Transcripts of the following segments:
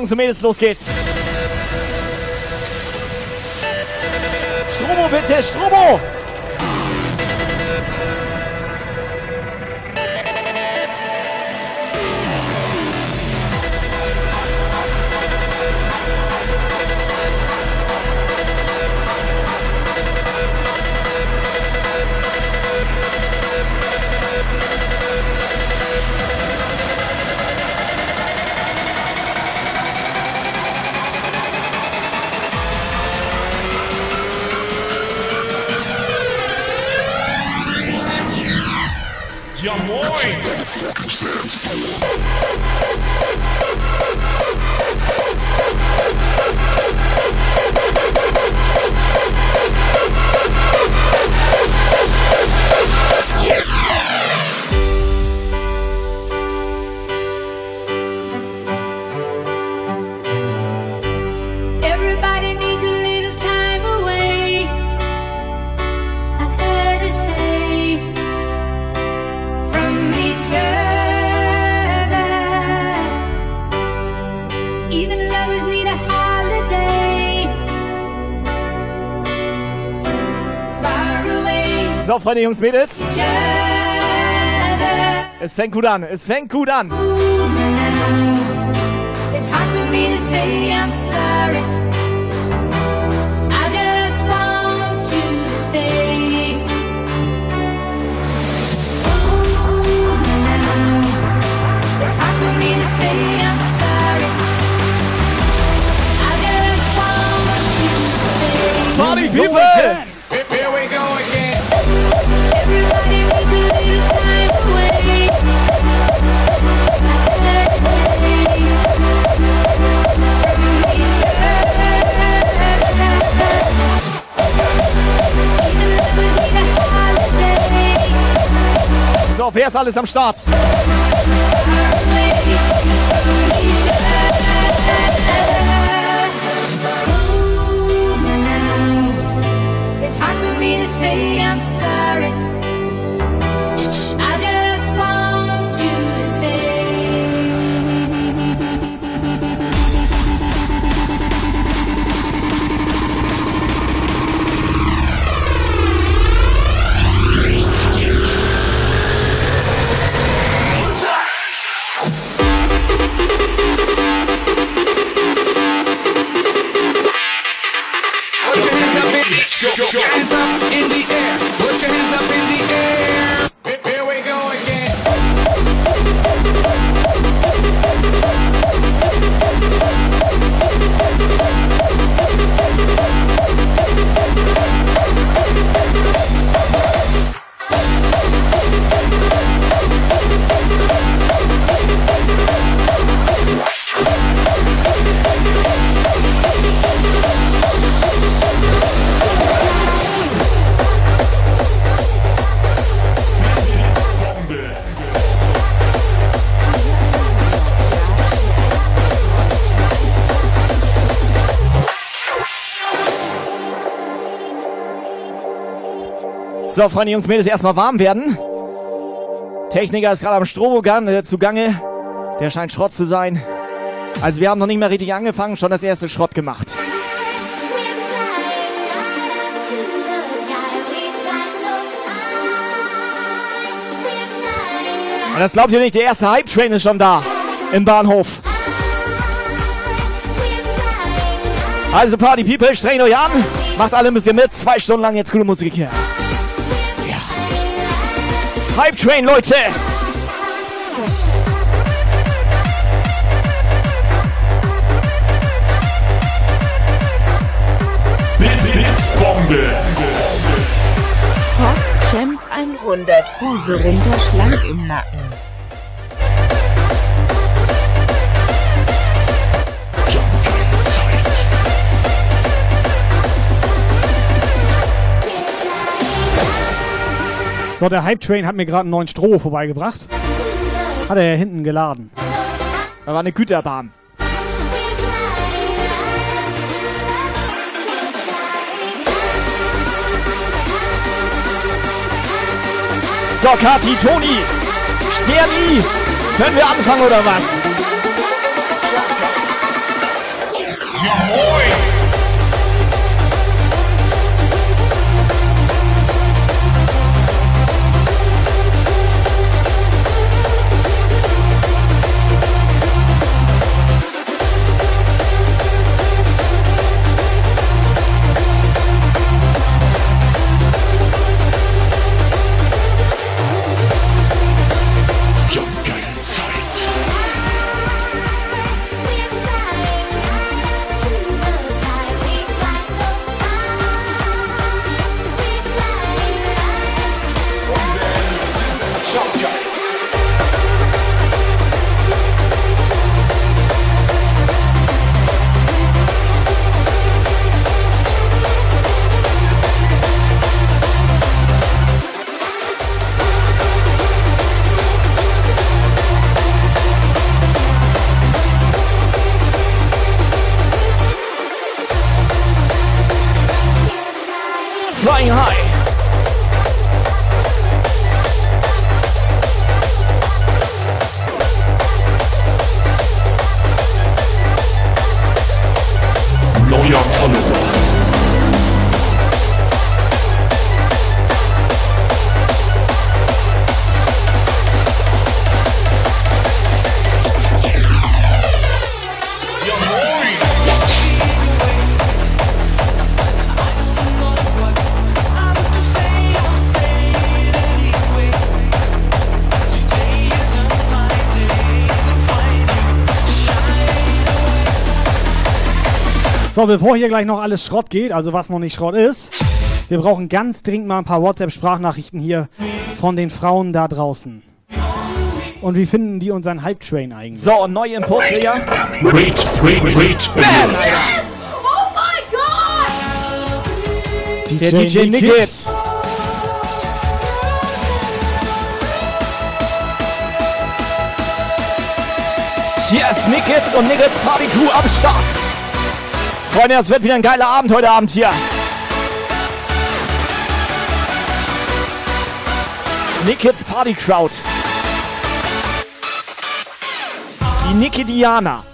Jungs und Mädels, los geht's. Strobo bitte, Strobo! Freunde, Jungs, Mädels. Es fängt gut an. Es fängt gut an. It's hard for me to say I'm sorry. Party people! So, wer ist alles am Start? Hands up in the air. Put So, Freunde, Jungs, Mädels, erstmal warm werden. Techniker ist gerade am Strobogan äh, zugange. Der scheint Schrott zu sein. Also wir haben noch nicht mehr richtig angefangen, schon das erste Schrott gemacht. Und das glaubt ihr nicht, der erste Hype-Train ist schon da im Bahnhof. Also Party People, strengt euch an, macht alle ein bisschen mit, zwei Stunden lang jetzt coole Musik hier. Hype Train, Leute! Blitzbombe. Champ 100, Hose runter, schlank im Nacken. So, der Hype Train hat mir gerade einen neuen Stroh vorbeigebracht. Hat er ja hinten geladen. Da war eine Güterbahn. So, Kati, Toni, Sterni, können wir anfangen oder was? Ja, moin. So, bevor hier gleich noch alles Schrott geht, also was noch nicht Schrott ist, wir brauchen ganz dringend mal ein paar WhatsApp-Sprachnachrichten hier von den Frauen da draußen. Und wie finden die unseren Hype-Train eigentlich? So, und neue Impulse, ja? Wait, wait, wait. Der DJ Nickets. Hier ist Nickets und Nickets Party Crew am Start. Freunde, das wird wieder ein geiler Abend heute Abend hier. Nickets Party Crowd. Die Nikidianer.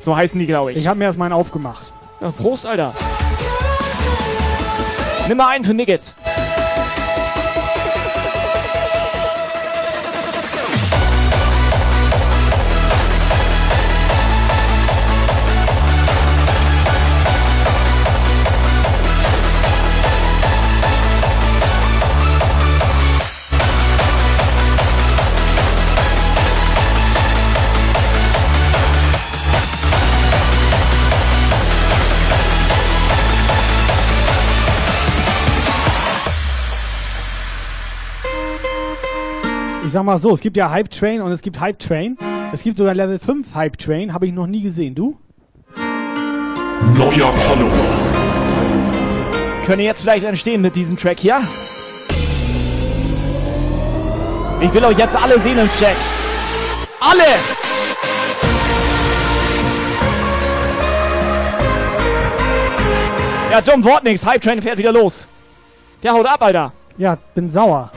So heißen die, glaube ich. Ich habe mir erst meinen aufgemacht. Ja, Prost, Alter. Nimm mal einen für Nicket. Sag mal so, es gibt ja Hype Train und es gibt Hype Train. Es gibt sogar Level 5 Hype Train, habe ich noch nie gesehen. Du? Neuer Follower. Könnte jetzt vielleicht entstehen mit diesem Track hier. Ich will euch jetzt alle sehen im Chat. Alle! Ja, dumm Wort nix. Hype Train fährt wieder los. Der haut ab, Alter. Ja, bin sauer.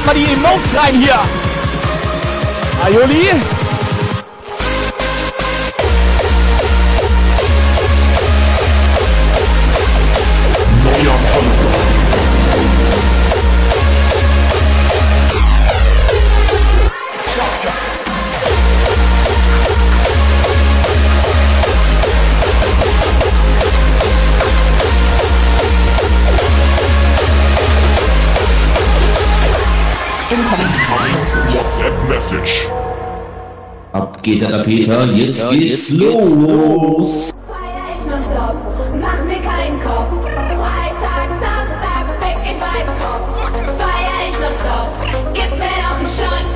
Klopp mal die Emotes rein hier. Aioli. Geht der Peter, jetzt geht's los. Feier ich nonstop, mach mir keinen Kopf. Freitag, Samstag, fick ich meinen Kopf. Feier ich nonstop, gib mir noch einen Shot.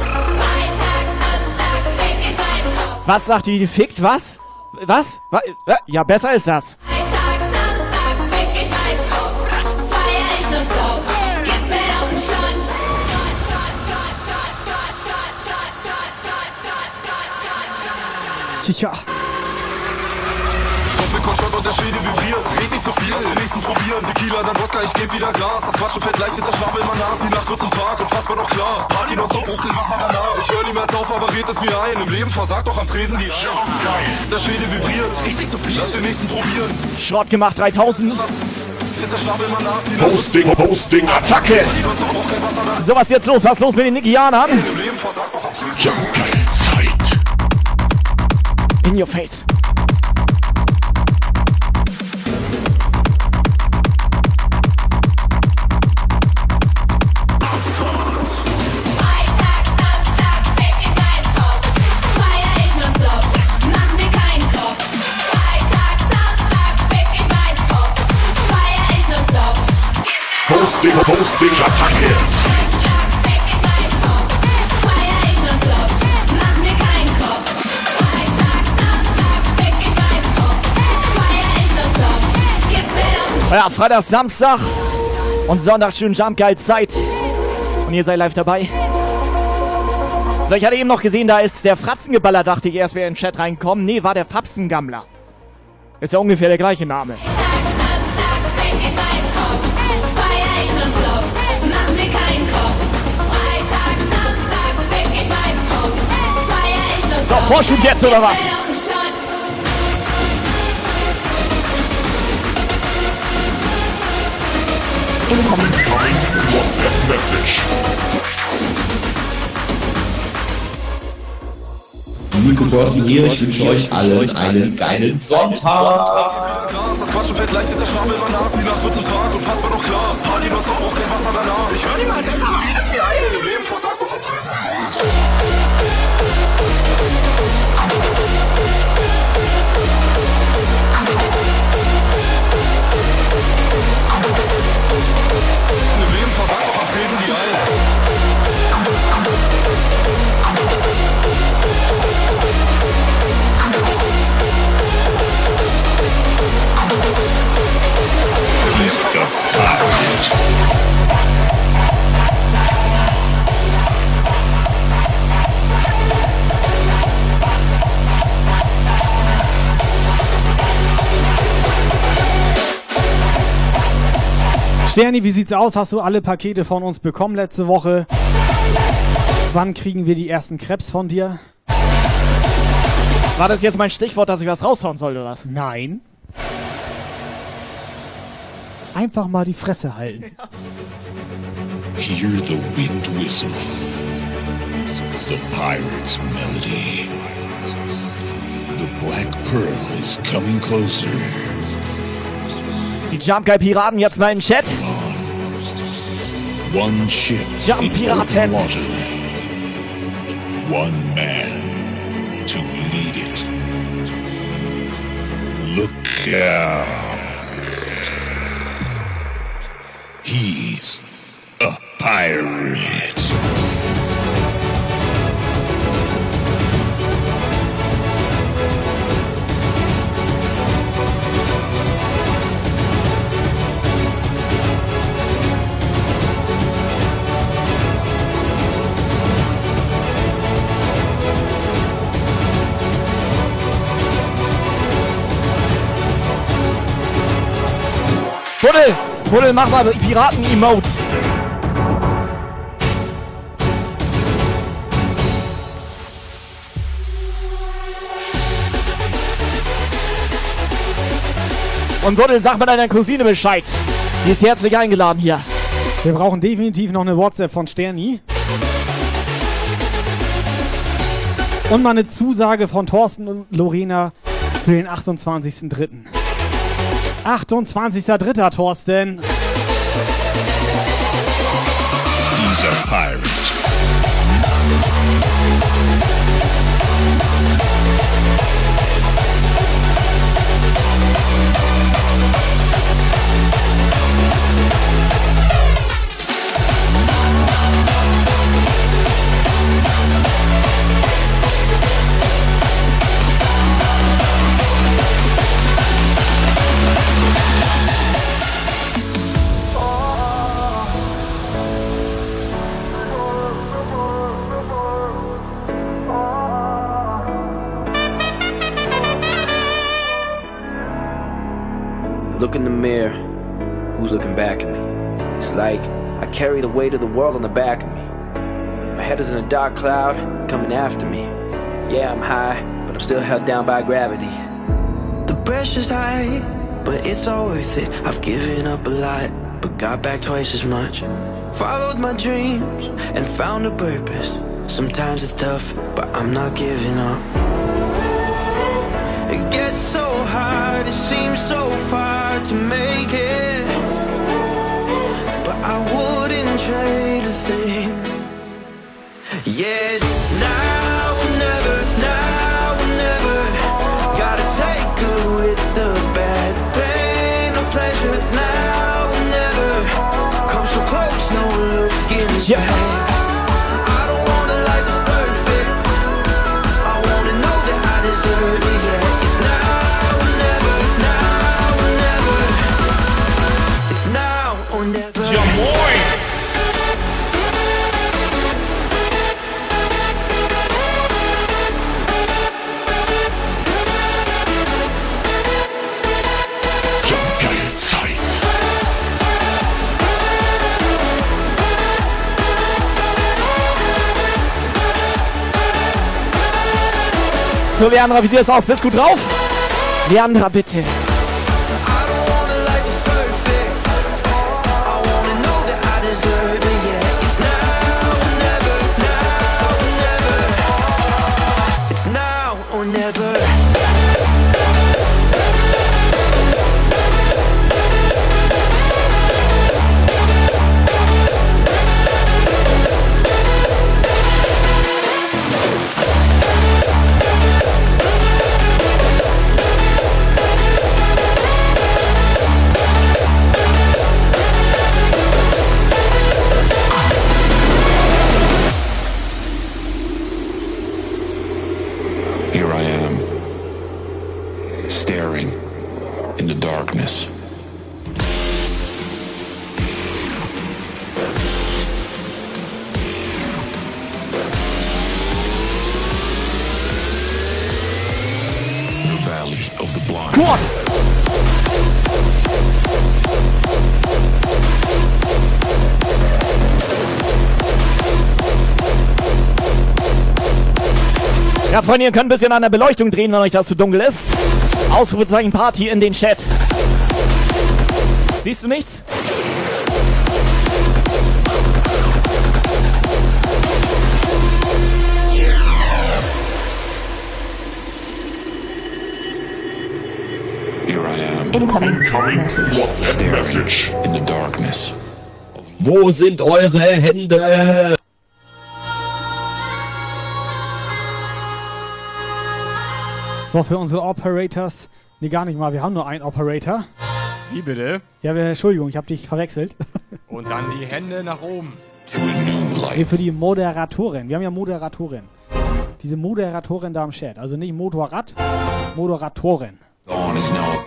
Freitag, Samstag, fick ich meinen Kopf. Was sagt die? Fickt was? Was? Wa- wa- Ja, besser ist das. Und der Schädel vibriert. Red nicht so viel, den nächsten probieren. Tequila, dann Wodka, ich geb wieder Gas. Das Quatschen fällt leicht, ist der Schwabbel immer Nas. Die Nacht wird zum Tag, unfassbar doch klar. Party noch so hoch, den Wasser danach. Ich hör niemals auf, aber red es mir ein. Im Leben versagt doch am Tresen die Eier. Der Schädel vibriert. Red nicht so viel, lass den nächsten probieren. Schrott gemacht 3000. Ist der Schwabbel immer Nas. Die Nacht Posting, Posting, Attacke. so was jetzt los? Was ist los mit den Nikianern? Im Leben versagt doch am Tresen. Ja, geil. in your face. Hosting, Hosting, Attacke! Ja, Freitag, Samstag und Sonntag schön Jump Geil Zeit. Und ihr seid live dabei. So, ich hatte eben noch gesehen, da ist der Fratzengeballer, dachte ich erst, wäre in den Chat reinkommen. Nee, war der Fapsengammler. Ist ja ungefähr der gleiche Name. Samstag, fick ich meinen Kopf. Einen Shot. WhatsApp Message. Nico Borsten hier, ich wünsche euch allen einen geilen Sonntag. Das Quatschen fällt leicht, ist der Schwabbel immer Nas. Die Nacht wird zum Tag, unfassbar doch klar. Party so hoch, kein Wasser danach. Ich hör niemals Sterni, wie sieht's aus? Hast du alle Pakete von uns bekommen letzte Woche? Wann kriegen wir die ersten Krebs von dir? War das jetzt mein Stichwort, dass ich was raushauen soll oder was? Nein. Einfach mal die Fresse halten. Hear the wind whistle. The pirate's melody. The black pearl is coming closer. Die Jump Guy Piraten jetzt mal in den Chat. One ship Jump Piraten. water. One man to lead it. Look out. He's a pirate. Buddel, Puddel, mach mal Piraten-Emote. Und Buddel, sag mal deiner Cousine Bescheid. Die ist herzlich eingeladen hier. Wir brauchen definitiv noch eine WhatsApp von Sterni. Und mal eine Zusage von Thorsten und Lorena für den 28.03. 28.03. Thorsten. A pirate. Look in the mirror. Who's looking back at me? It's like I carry the weight of the world on the back of me. My head is in a dark cloud coming after me. Yeah, I'm high, but I'm still held down by gravity. The pressure's high, but it's all worth it. I've given up a lot, but got back twice as much. Followed my dreams and found a purpose. Sometimes it's tough, but I'm not giving up. It gets so it seems so far to make it. But I wouldn't trade a thing. Yeah, it's now or never, now or never. Gotta take good with the bad. Pain or pleasure, it's now or never. Come so close, no looking back. So, Leandra, wie sieht es aus? Bist gut drauf? Leandra, bitte. Freunde, ihr könnt ein bisschen an der Beleuchtung drehen, wenn euch das zu dunkel ist. Ausrufezeichen Party in den Chat. Siehst du nichts? Here I am, Incoming Incoming message. WhatsApp message. in the darkness. Wo sind eure Hände? So, für unsere Operators. Nee, gar nicht mal. Wir haben nur einen Operator. Wie bitte? Ja, wir, Entschuldigung, ich habe dich verwechselt. Und dann die Hände nach oben. Nee, für die Moderatorin. Wir haben ja Moderatorin. Diese Moderatorin da im Chat. Also nicht Motorrad, Moderatorin.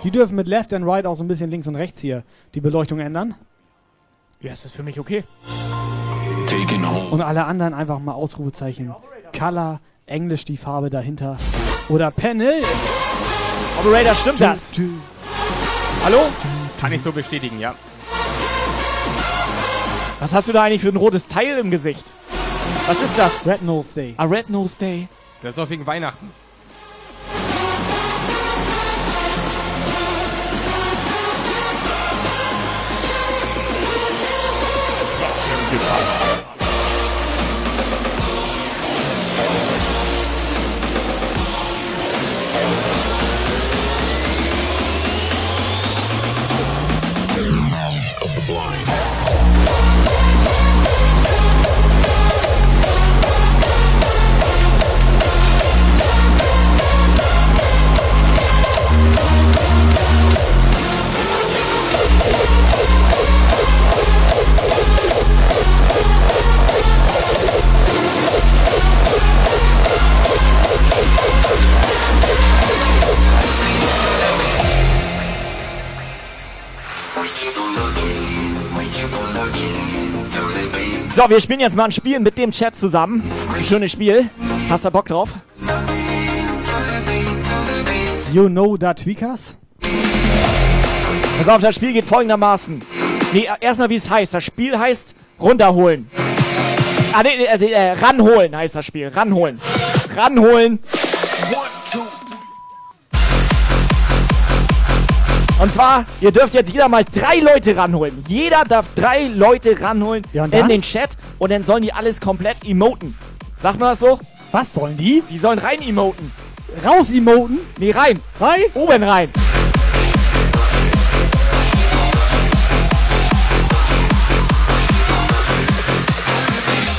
Die dürfen mit Left and Right auch so ein bisschen links und rechts hier die Beleuchtung ändern. Ja, ist das für mich okay. Und alle anderen einfach mal Ausrufezeichen. Color, Englisch die Farbe dahinter oder Panel. Operator, stimmt das? Hallo? Kann ich so bestätigen, ja. Was hast du da eigentlich für ein rotes Teil im Gesicht? Was ist das? Red Nose Day. A Red Nose Day. Das ist doch wegen Weihnachten. So, wir spielen jetzt mal ein Spiel mit dem Chat zusammen. Ein schönes Spiel. Hast du Bock drauf? You know da Tweakers? Pass auf, das Spiel geht folgendermaßen. Nee, erstmal wie es heißt. Das Spiel heißt runterholen. Ah, nee, nee, äh, äh, ranholen heißt das Spiel. Ranholen. Ranholen. Und zwar, ihr dürft jetzt jeder mal drei Leute ranholen. Jeder darf drei Leute ranholen Ja, in den Chat und dann sollen die alles komplett emoten. Sagt man das so? Was sollen die? Die sollen rein emoten. Raus emoten? Nee, rein. Rein? Oben rein.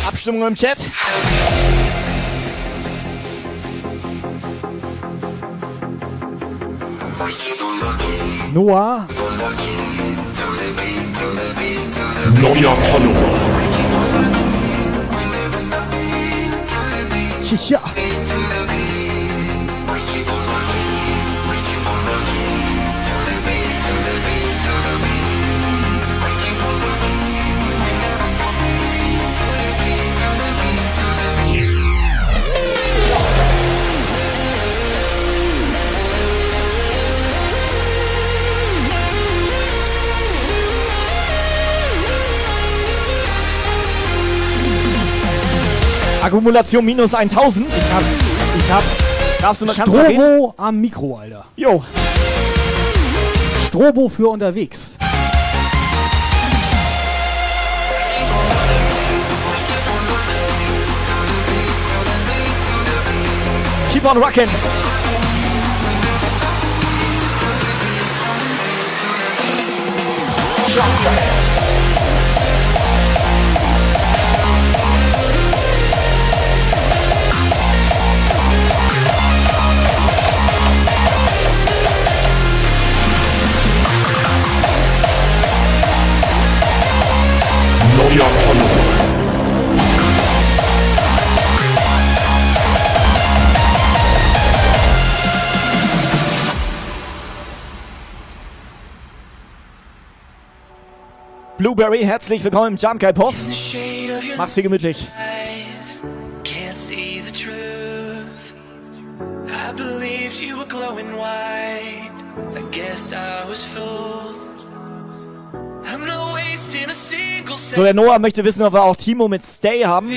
Abstimmung im Chat. Noah. Neuer Follower. Ja. Akkumulation minus 1000. Ich hab, ich hab Darfst du noch kannst? Strobo am Mikro, Alter. Jo. Strobo für unterwegs. Keep on rocking. Neuer Blueberry, herzlich willkommen im Jump Guy Puff. Mach's dir gemütlich. I believed you were glowing white. I guess I was fooled. I'm not wasting a single So, der Noah möchte wissen, ob wir auch Timo mit Stay haben.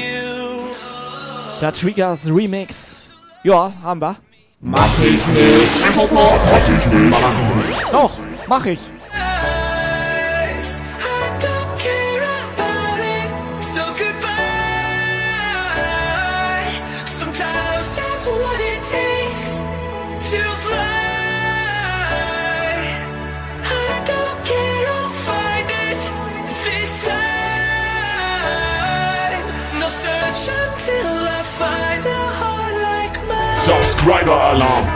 Da Triggers Remix. Ja, haben wir. Mach ich nicht. Mach ich nicht. Mach ich nicht. Doch, mach ich. Subscriber Alarm.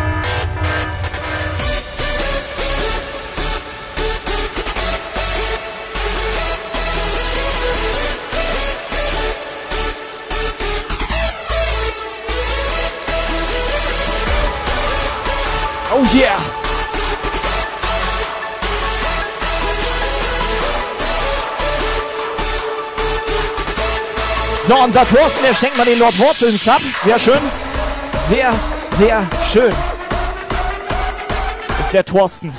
Oh yeah. So, unser Thorsten, der schenkt mal den Lord Wurzeln Sub. Sehr schön. Sehr, sehr schön. Ist der Thorsten.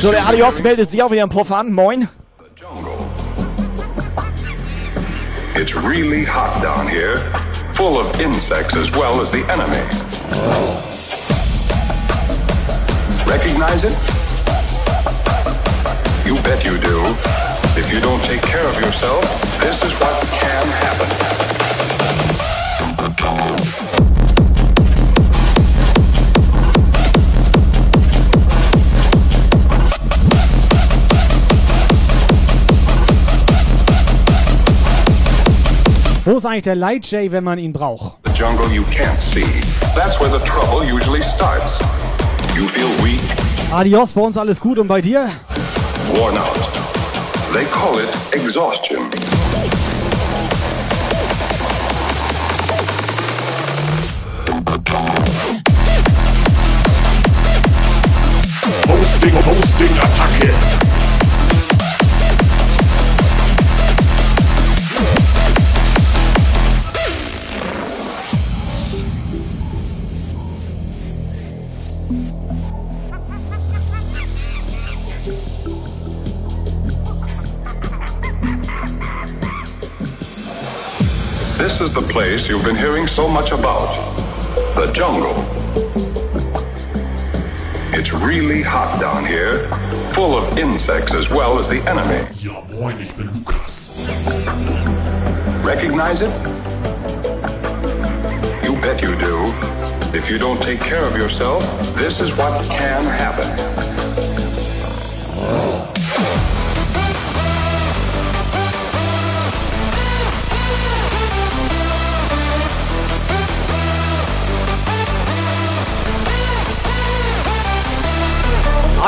So, der Adios meldet sich wieder im Puff an. Moin. It's really hot down here, full of insects as well as the enemy. Recognize it? You bet you do. If you don't take care of yourself, this is what can happen. Ist eigentlich der Light J, wenn man ihn braucht? The jungle you can't see. That's where the trouble usually starts. You feel weak, Adios, bei uns alles gut und bei dir? worn out. They call it exhaustion. Hosting, Hosting, Attacke. The place you've been hearing so much about. The jungle. It's really hot down here, full of insects as well as the enemy. Ja, moin, ich bin Lukas. Recognize it? You bet you do. If you don't take care of yourself, this is what can happen.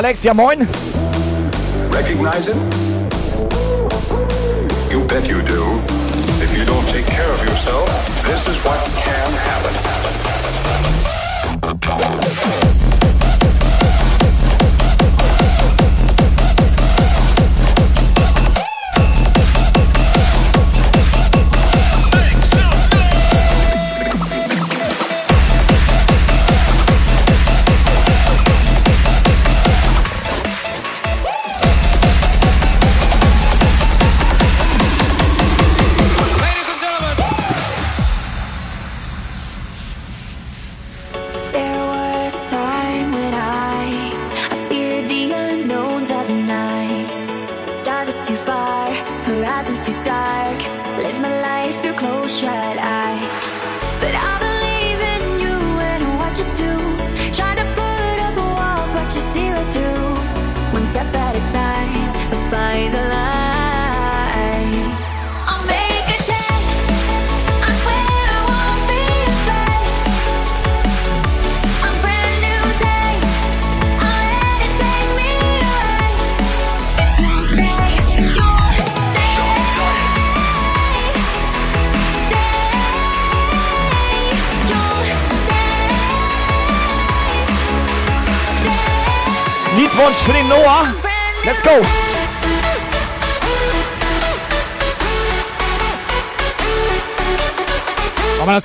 Alex, ja moin. Recognize it? You bet you do. If you don't take care of yourself, this is what can happen.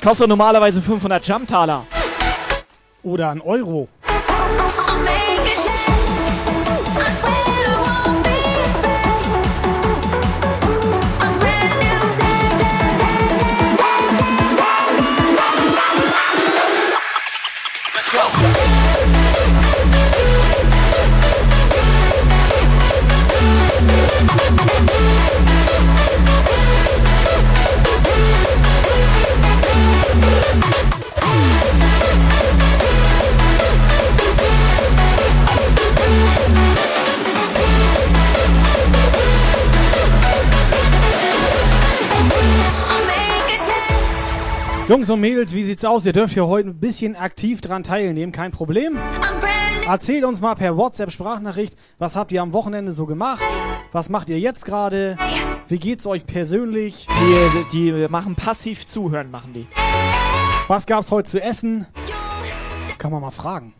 Kostet normalerweise 500 Jumptaler. Oder ein Euro. Jungs und Mädels, wie sieht's aus? Ihr dürft hier heute ein bisschen aktiv dran teilnehmen, kein Problem. Erzählt uns mal per WhatsApp-Sprachnachricht, was habt ihr am Wochenende so gemacht? Was macht ihr jetzt gerade? Wie geht's euch persönlich? Die, die machen passiv zuhören, machen die. Was gab's heute zu essen? Kann man mal fragen.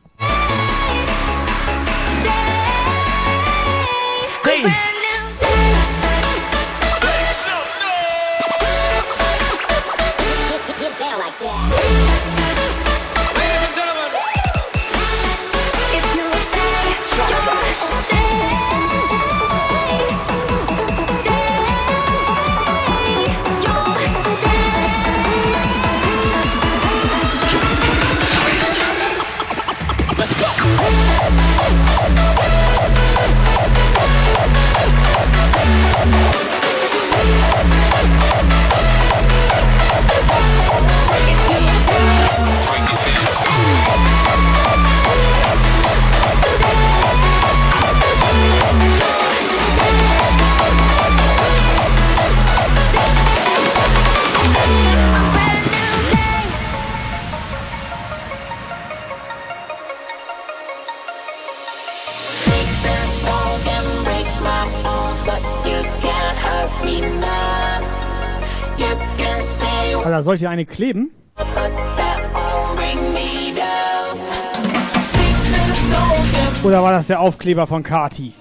Sticks and stones can Oder war das der Aufkleber von Kati?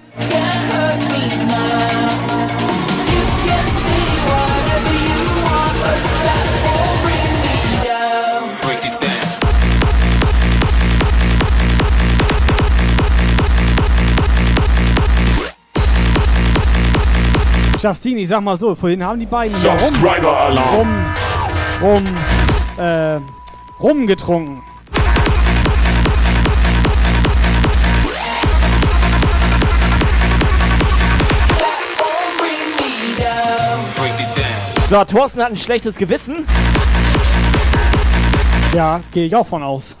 Justine, ich sag mal so, vorhin haben die beiden Subscriber Alarm. Rum, äh, rumgetrunken. So, Thorsten hat ein schlechtes Gewissen. Ja, gehe ich auch von aus.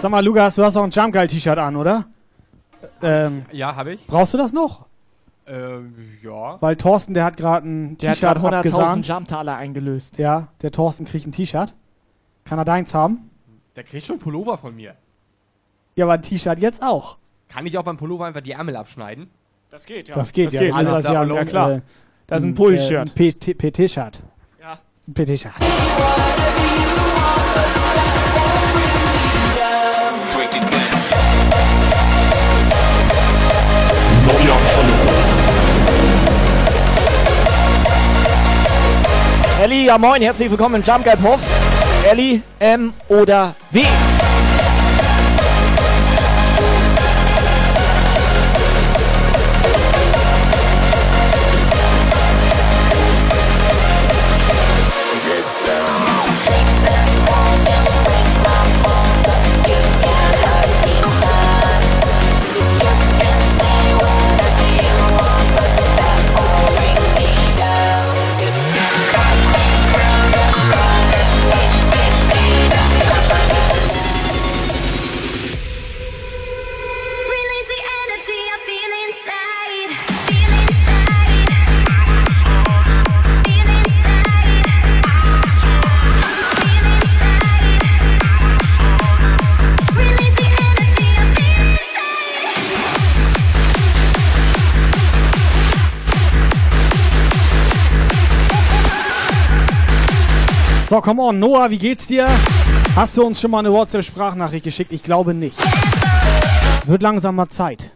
Sag mal, Lukas, du hast auch ein Jump Guy T-Shirt an, oder? Ähm, Ja, habe ich. brauchst du das noch? Ähm, ja. Weil Thorsten, der hat gerade ein Der hat T-Shirt gerade 100.000 abgesahnt. Jumptaler eingelöst. Ja, der Thorsten kriegt ein T-Shirt. Kann er deins haben? Der kriegt schon Pullover von mir. Ja, aber ein T-Shirt jetzt auch. Kann ich auch beim Pullover einfach die Ärmel abschneiden? Das geht, ja. Das geht das ja. Geht. Hast Alles ja, ja ja, klar. Das ist ein Pull-Shirt. Ein PT PT-Shirt. Ja. Ein PT-Shirt. Elli, ja moin, herzlich willkommen im Jump Guy Puff. Elli, M oder W? On, Noah, wie geht's dir? Hast du uns schon mal eine WhatsApp-Sprachnachricht geschickt? Ich glaube nicht. Wird langsam mal Zeit.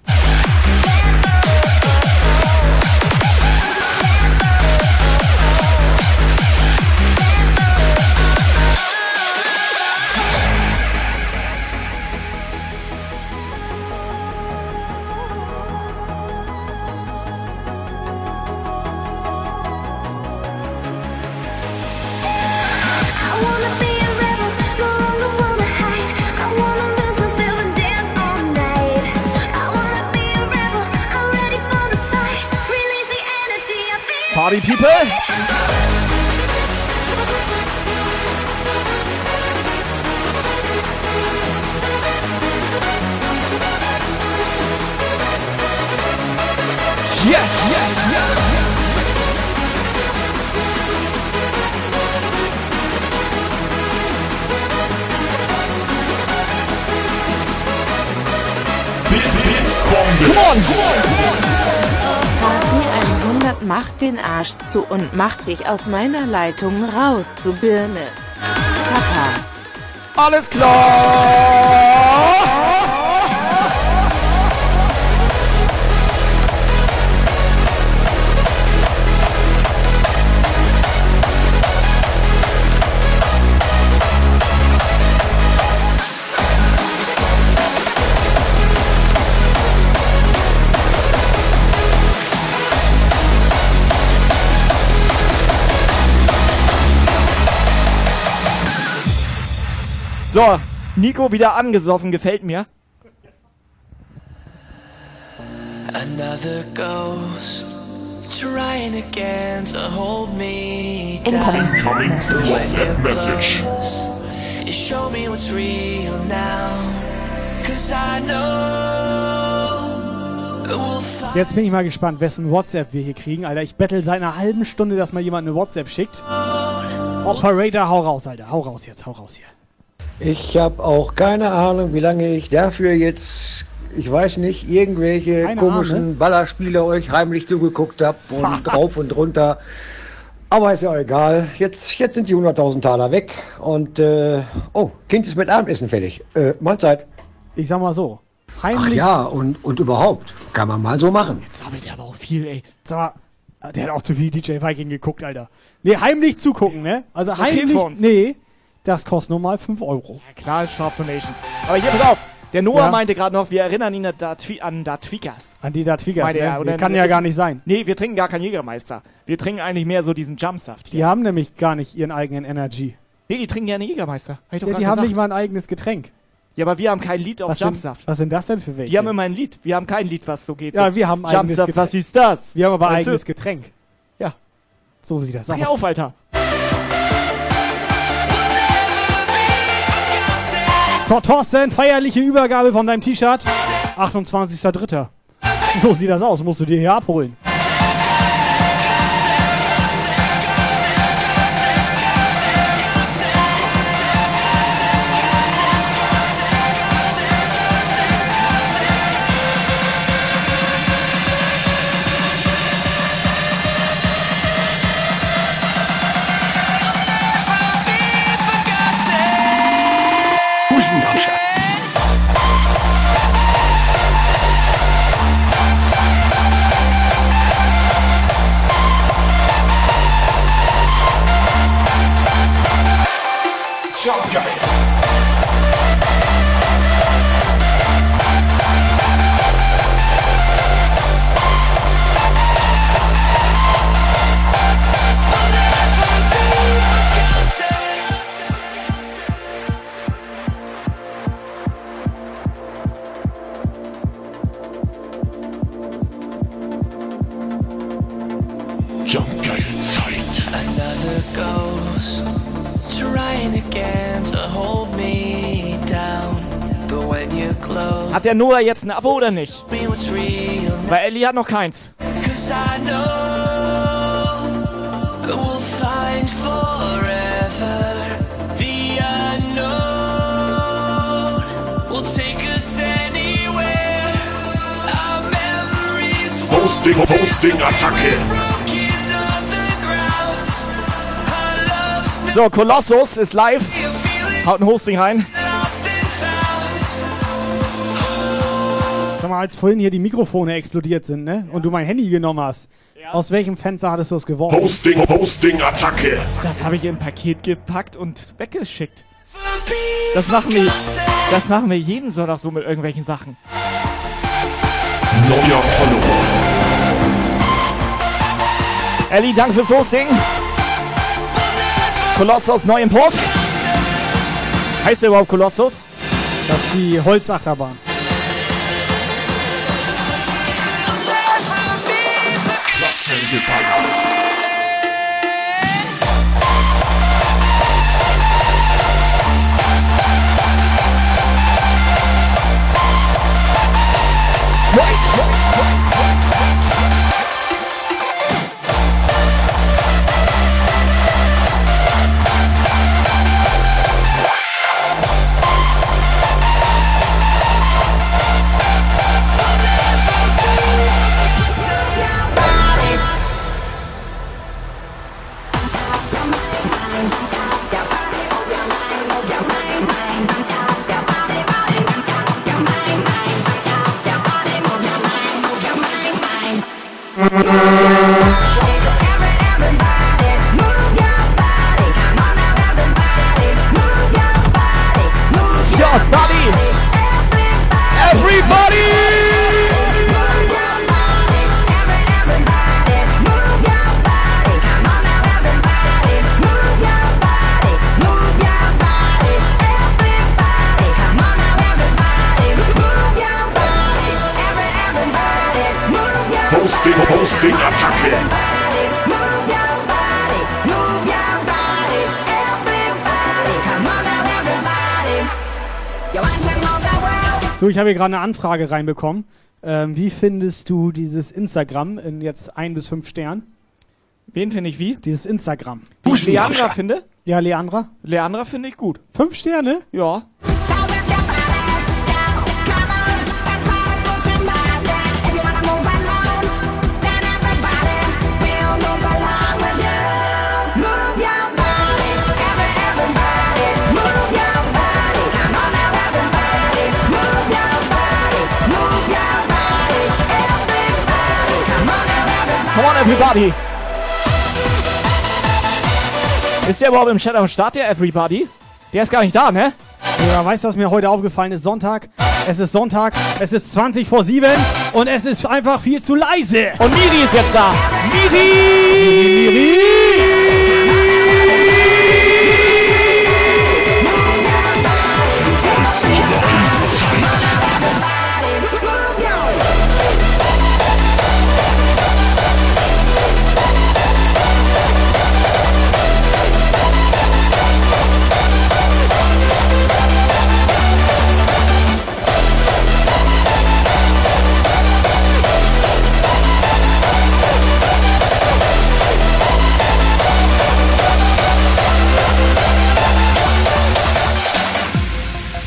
Arsch zu und macht dich aus meiner Leitung raus, du Birne. Papa. Alles klar! So, Nico wieder angesoffen, gefällt mir. Another ghost trying again to hold me Incoming down. WhatsApp message. You show me what's real now. Cause I know we'll find Jetzt bin ich mal gespannt, wessen WhatsApp wir hier kriegen, Alter. Ich bettel seit einer halben Stunde, dass mal jemand eine WhatsApp schickt. Operator, hau raus, Alter. Hau raus jetzt, hau raus hier. Ich habe auch keine Ahnung, wie lange ich dafür jetzt, ich weiß nicht, irgendwelche Keine komischen Ahnung. Ballerspiele euch heimlich zugeguckt habe und drauf und runter. Aber ist ja egal. Jetzt, jetzt sind die 100.000 Taler weg und äh, oh, Kind ist mit Abendessen fertig. Äh, Mahlzeit. Ich sag mal so. Ach Heimlich. ja, und, und überhaupt, kann man mal so machen. Jetzt sammelt er aber auch viel, ey. Sag mal, der hat auch zu viel DJ Viking geguckt, Alter. Nee, heimlich zugucken, ne? Also okay heimlich. uns. Nee, das kostet nur mal 5 Euro. Ja, klar ist Strafdonation. Aber hier, pass auf. Der Noah Ja. meinte gerade noch, wir erinnern ihn an da Twi- an die da Twigger. Meinte er, Ne? oder- Das kann ja gar nicht sein. Nee, wir trinken gar keinen Jägermeister. Wir trinken eigentlich mehr so diesen Jumpsaft. Die haben nämlich gar nicht ihren eigenen Energy. Nee, die trinken gerne Jägermeister. Hab ich doch Ja, die haben gesagt. nicht mal ein eigenes Getränk. Ja, aber wir haben kein Lied auf Was sind, Jumpsaft. was sind das denn für welche? Die haben immer ein Lied. Wir haben kein Lied, was so geht. Ja, so. wir haben ein eigenes Jumpsaft, Getränk. was ist das? Wir haben aber Weißt eigenes du? Getränk. Ja. So sieht das Dreh aus. auf, Alter. So, Thorsten, feierliche Übergabe von deinem T-Shirt. 28.03. So sieht das aus. Musst du dir hier abholen. Jump guy. Hat der Noah jetzt ein Abo oder nicht? Weil Ellie hat noch keins. Posting, Posting, Attacke. So, Kolossus ist live. Haut ein Hosting rein. Mal, als vorhin hier die Mikrofone explodiert sind, ne? Und du mein Handy genommen hast. Aus welchem Fenster hattest du es geworfen? Hosting, Hosting, Attacke. Das habe ich in ein Paket gepackt und weggeschickt. Das machen wir, das machen wir jeden Sonntag so mit irgendwelchen Sachen. Neuer Follower. Elli, danke fürs Hosting. Kolossus Neuimport. Heißt der überhaupt Kolossus? Das ist die Holzachterbahn. Ja, ich habe hier gerade eine Anfrage reinbekommen. Ähm, wie findest du dieses Instagram in jetzt ein bis fünf Sternen? Wen finde ich wie? Dieses Instagram. Leandra finde? Ja, Leandra. Leandra finde ich gut. Fünf Sterne? Ja. Everybody! Ist der überhaupt im Chat am Start, der Everybody? Der ist gar nicht da, ne? Ja, weißt du, was mir heute aufgefallen ist? Sonntag. Es ist Sonntag. Es ist 20 vor 7 und es ist einfach viel zu leise. Und Miri ist jetzt da. Miri! Miri!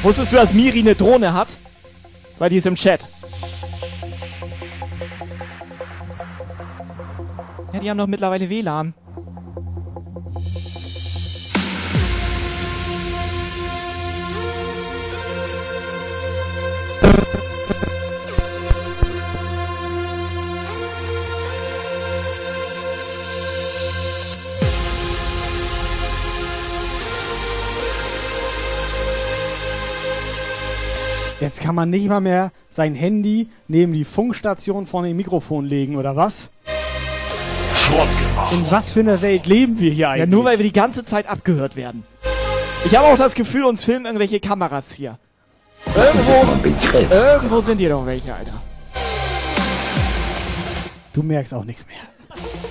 Wusstest du, dass Miri eine Drohne hat? Weil die ist im Chat. Ja, die haben doch mittlerweile WLAN. Jetzt kann man nicht mal mehr sein Handy neben die Funkstation von dem Mikrofon legen, oder was? Schrott gemacht. In was für einer Welt leben wir hier eigentlich? Ja, nur weil wir die ganze Zeit abgehört werden. Ich habe auch das Gefühl, uns filmen irgendwelche Kameras hier. Irgendwo, irgendwo sind hier doch welche, Alter. Du merkst auch nichts mehr.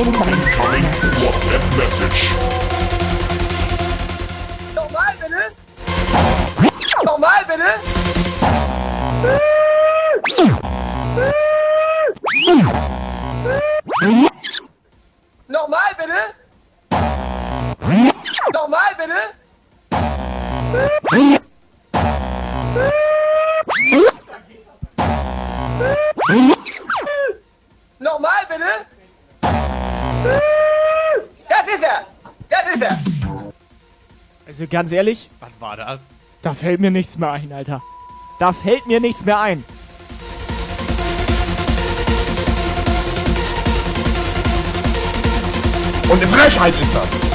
Incoming WhatsApp message. Nochmal bitte! Nochmal bitte! Nochmal bitte! Nochmal bitte! Nochmal bitte. Das ist er. Das ist er. Also ganz ehrlich, Was war das? da fällt mir nichts mehr ein, Alter. Da fällt mir nichts mehr ein. Und eine Frechheit ist das.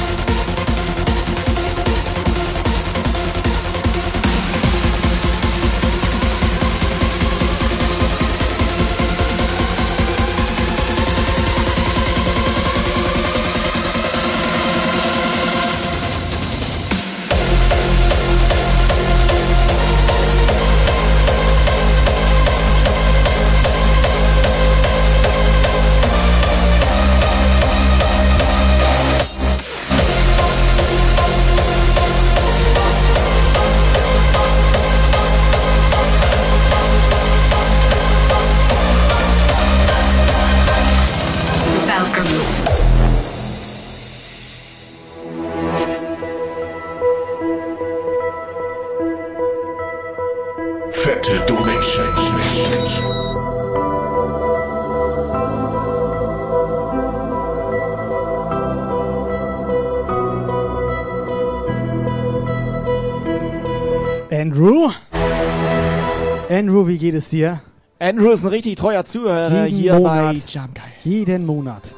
Es dir? Andrew ist ein richtig treuer Zuhörer Jeden hier Monat. bei Jump Guy. Jeden Monat.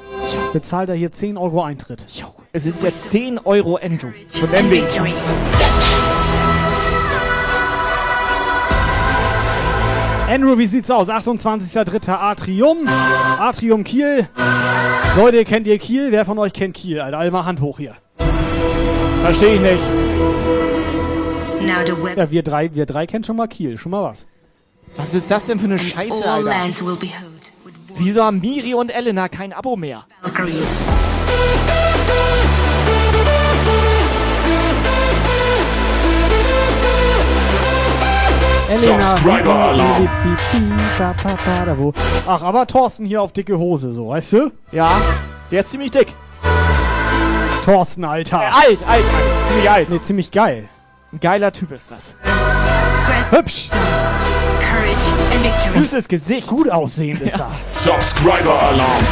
Bezahlt er hier 10 Euro Eintritt. Es ist der 10 Euro Andrew. Ihn. Victory. Andrew, wie sieht's aus? 28.03. Atrium. Atrium Kiel. Leute, kennt ihr Kiel? Wer von euch kennt Kiel? Alter, alle mal Hand hoch hier. Verstehe ich nicht. Ja, wir drei, wir drei kennen schon mal Kiel. Schon mal was. Was ist das denn für eine Scheiße, Alter? Wieso haben Miri und Elena kein Abo mehr? Valkyries. Subscriber Alarm. Ach, aber Thorsten hier auf dicke Hose, so, weißt du? Ja, der ist ziemlich dick. Thorsten, Alter. Äh, alt, alt, alt. Ziemlich alt. Nee, ziemlich geil. Ein geiler Typ ist das. Hübsch. Süßes Gesicht. Gut aussehend ist er. Subscriber Alarm.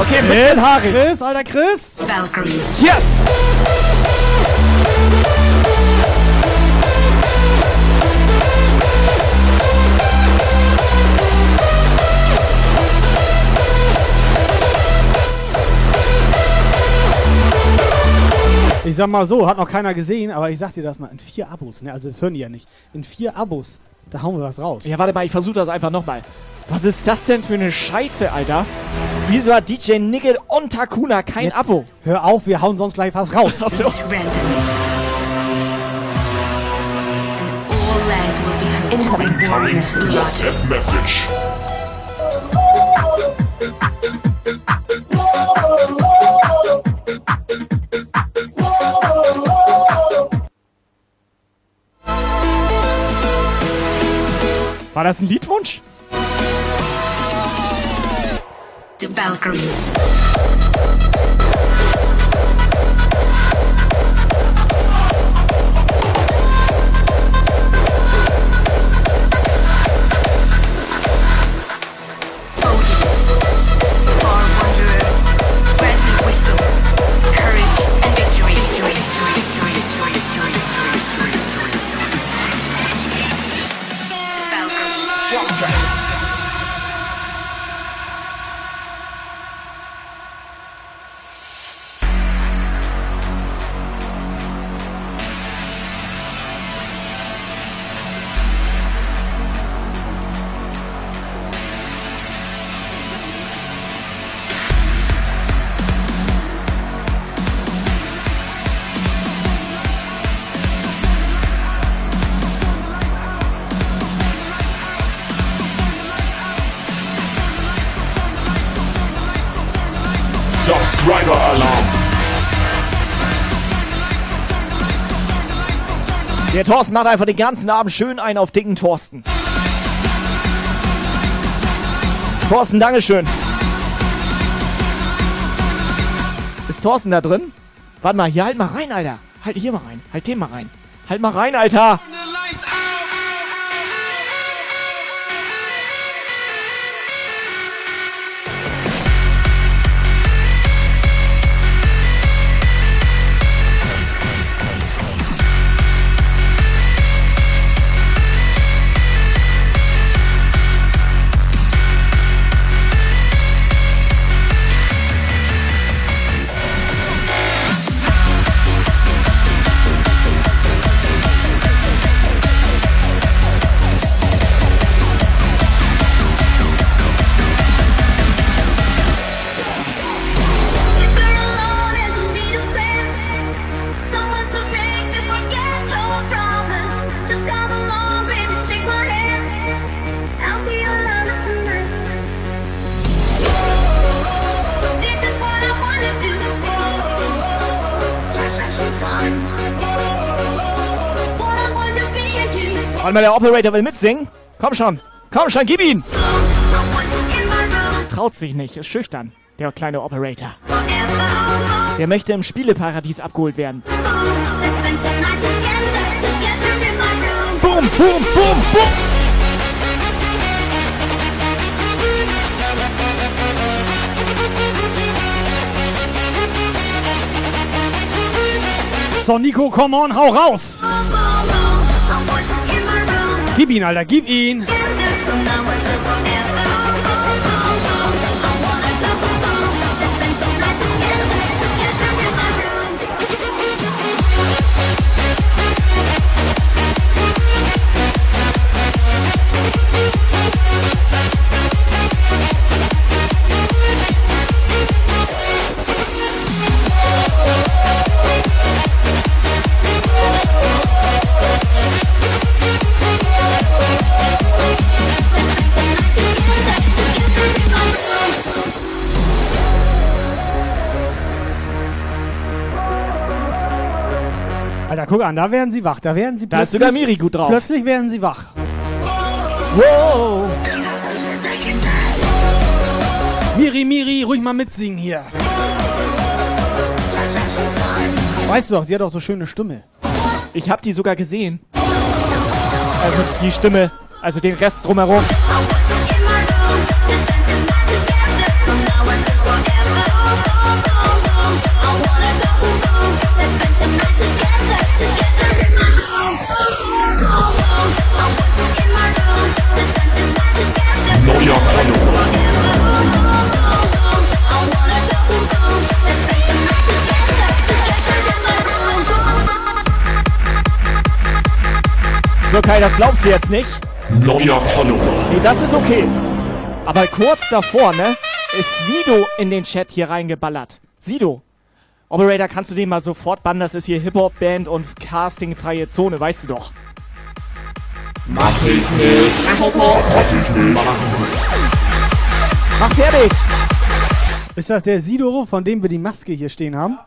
Okay, ein Chris, bisschen Haare. Chris, alter Chris. Valkyries. Yes! Ich sag mal so, hat noch keiner gesehen, aber ich sag dir das mal, in vier Abos, ne? Also das hören die ja nicht. In vier Abos, da hauen wir was raus. Ja, warte mal, ich versuche das einfach nochmal. Was ist das denn für eine Scheiße, Alter? Wieso hat DJ Nigel und Takuna kein Jetzt Abo? Hör auf, wir hauen sonst gleich was raus. Ach so. Surrendered. And all lands will be warriors' blood. WhatsApp Message. War das ein Liedwunsch? The Valkyries. Thorsten macht einfach den ganzen Abend schön einen auf dicken Thorsten. Thorsten, Dankeschön. Ist Thorsten da drin? Warte mal, hier halt mal rein, Alter. Halt hier mal rein. Halt den mal rein. Halt mal rein, Alter. Warte mal, der Operator will mitsingen. Komm schon. Komm schon, gib ihn. Traut sich nicht, ist schüchtern. Der kleine Operator. Der möchte im Spieleparadies abgeholt werden. Boom, boom, boom, boom. So, Nico, come on, hau raus! Gib ihn, Alter, gib ihn! Alter, guck an, da werden sie wach, da werden sie Da ist sogar Miri gut drauf. Plötzlich werden sie wach. Wow. Miri, Miri, ruhig mal mitsingen hier. Weißt du doch, sie hat auch so schöne Stimme. Ich hab die sogar gesehen. Also die Stimme, also den Rest drumherum. So Kai, das glaubst du jetzt nicht. Neuer Follower. Nee, das ist okay. Aber kurz davor, ne, ist Sido in den Chat hier reingeballert. Sido. Operator, kannst du den mal sofort bannen? Das ist hier Hip-Hop-Band und Casting-freie Zone, weißt du doch. Mach ich nicht. Mach ich nicht. Mach ich nicht. Mach fertig. Ist das der Sido, von dem wir die Maske hier stehen haben?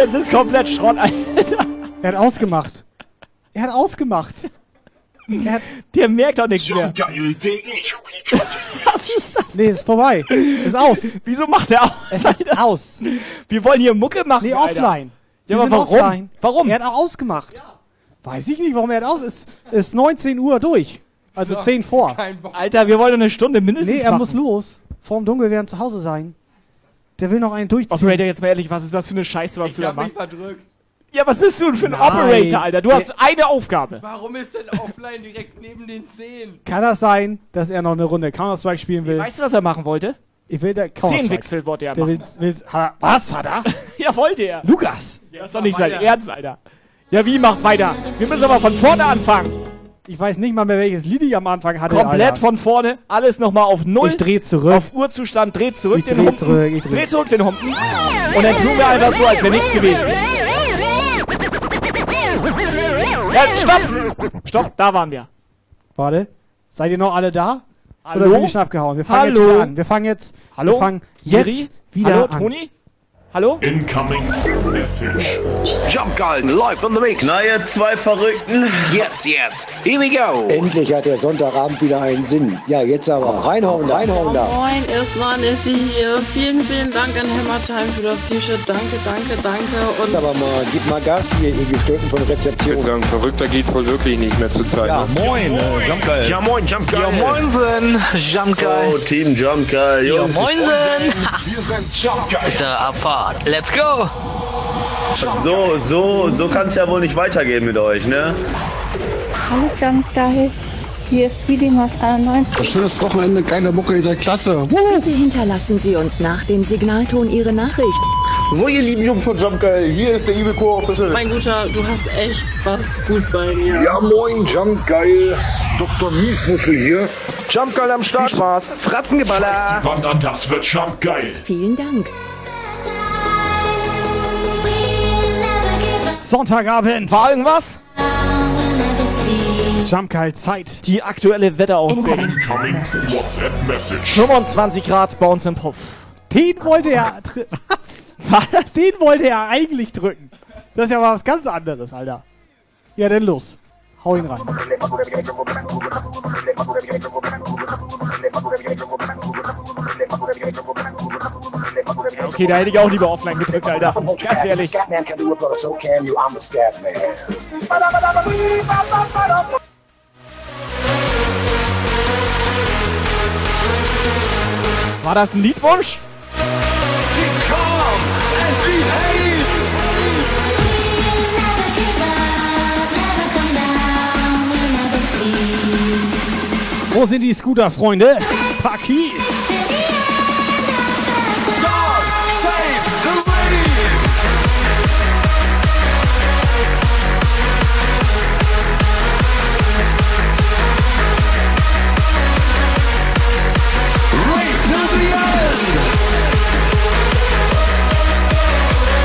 Jetzt ist komplett Schrott, Alter. Er hat ausgemacht. Er hat ausgemacht. Er hat Der merkt doch nichts mehr. Was ist das? Nee, ist vorbei. Ist aus. Wieso macht er aus? Es ist aus. Wir wollen hier Mucke machen. Nee, Alter. offline. Ja, Wir aber sind warum? Offline. Warum? Er hat auch ausgemacht. Weiß ich nicht, warum er hat aus. Ist, ist 19 Uhr durch. Also So, 10 vor. Alter, wir wollen eine Stunde mindestens Nee, er machen. muss los. Vorm Dunkel werden zu Hause sein. Der will noch einen durchziehen. Operator, jetzt mal ehrlich, was ist das für eine Scheiße, was Ich du da hab mich machst? verdrückt. Ja, was bist du denn für ein Nein. Operator, Alter? Du hast eine Aufgabe. Warum ist denn offline direkt neben den Zehen? Kann das sein, dass er noch eine Runde Counter-Strike spielen will? Weißt du, was er machen wollte? Ich will der Counter-Strike. Zehnwechsel wollte er Der machen. will, will, hat er, was hat er? Ja, wollte er. Lukas! Das ist doch nicht sein Ernst, Alter. Ja, wie, mach weiter. Wir müssen aber von vorne anfangen. Ich weiß nicht mal mehr, welches Lied ich am Anfang hatte. Komplett Alter. von vorne, alles nochmal auf Null. Ich dreh zurück. Auf Urzustand, dreht zurück Ich den dreh Humpen. zurück, ich dreh- dreh zurück den Humpen. Und dann tun wir einfach so, als wäre nichts gewesen. Ja, stopp! Stopp, da waren wir. Warte. Seid ihr noch alle da? Hallo? Oder sind die schon abgehauen? Wir fangen Hallo? jetzt wieder an. Wir fangen jetzt. Hallo? Wir fangen jetzt wieder Hallo, an. Toni? Hallo? Incoming Message. Jump Galden, live on the mix. Na, ihr zwei Verrückten. Yes, yes. Here we go. Endlich hat der Sonntagabend wieder einen Sinn. Ja, jetzt aber reinhauen, reinhauen da. Moin, Isman ist hier. Vielen, vielen Dank an Hammertime für das T-Shirt. Danke, danke, danke. Und Aber mal, gib mal Gas hier, ihr Gestörten von Ich würde Rezeption. sagen, verrückter geht's wohl wirklich nicht mehr zur Zeit. Ja, ne? moin, äh, Jump Geil. Ja, moin, Jump Ja, Galden. moinsen, Jump Oh, Team Jump Geil, Ja, moinsen. Wir sind Jump Geil. Ist er Abfahrt. Let's go. So, so, so kann's ja wohl nicht weitergehen mit euch, ne? Hallo Jumpsky, hier ist Sweetie aus 91. Schönes Wochenende, geile Mucke, ihr seid klasse. Bitte hinterlassen Sie uns nach dem Signalton Ihre Nachricht. So, ihr lieben Jungs von Jump Geil, hier ist der Evil Core Official. mein Guter, du hast echt was gut bei dir. Ja, moin, Jump Geil. Dr. Miesmuschel hier. Jump Geil am Start. Spaß. Fratzengeballer. Wandern, das wird Jump Geil. Vielen Dank. Sonntagabend. War irgendwas? Jump geil Zeit. Die aktuelle Wetteraussicht. Incoming WhatsApp Message. 25 Grad bei uns im Puff. Den wollte er. dr- Was? Was? Den wollte er eigentlich drücken. Das ist ja mal was ganz anderes, Alter. Ja, dann los. Hau ihn rein. Ja, okay, da hätte ich auch lieber offline gedrückt, Alter. Ganz ehrlich. War das ein Liedwunsch? Wo sind die Scooter-Freunde? Paki!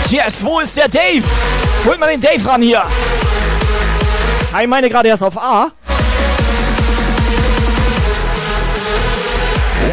Yes, wo ist der Dave? Holt mal den Dave ran hier. Ich meine gerade erst auf A.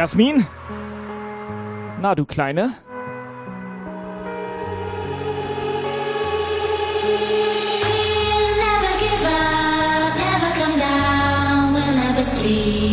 Jasmin? Na, du Kleine? Never give up, never come down, we'll never sleep.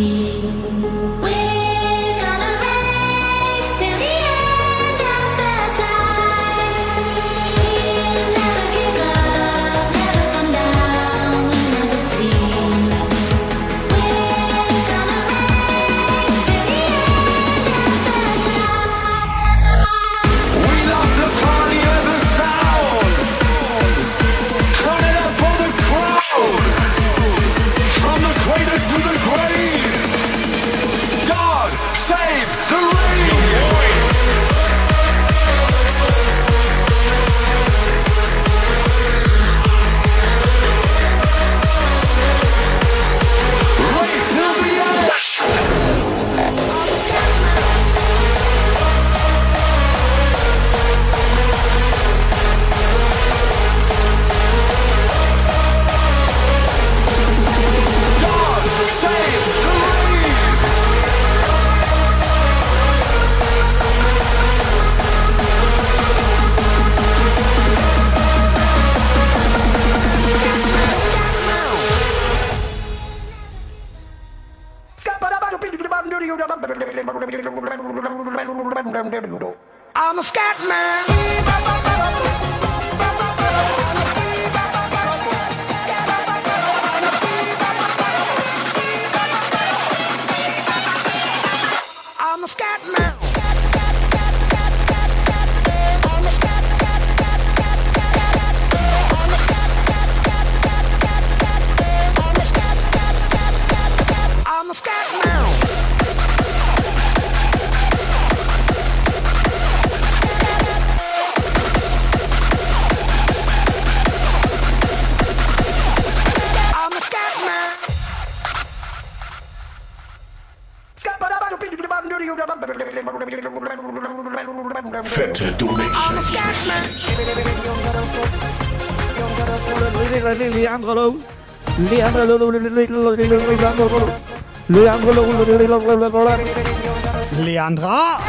Leandra.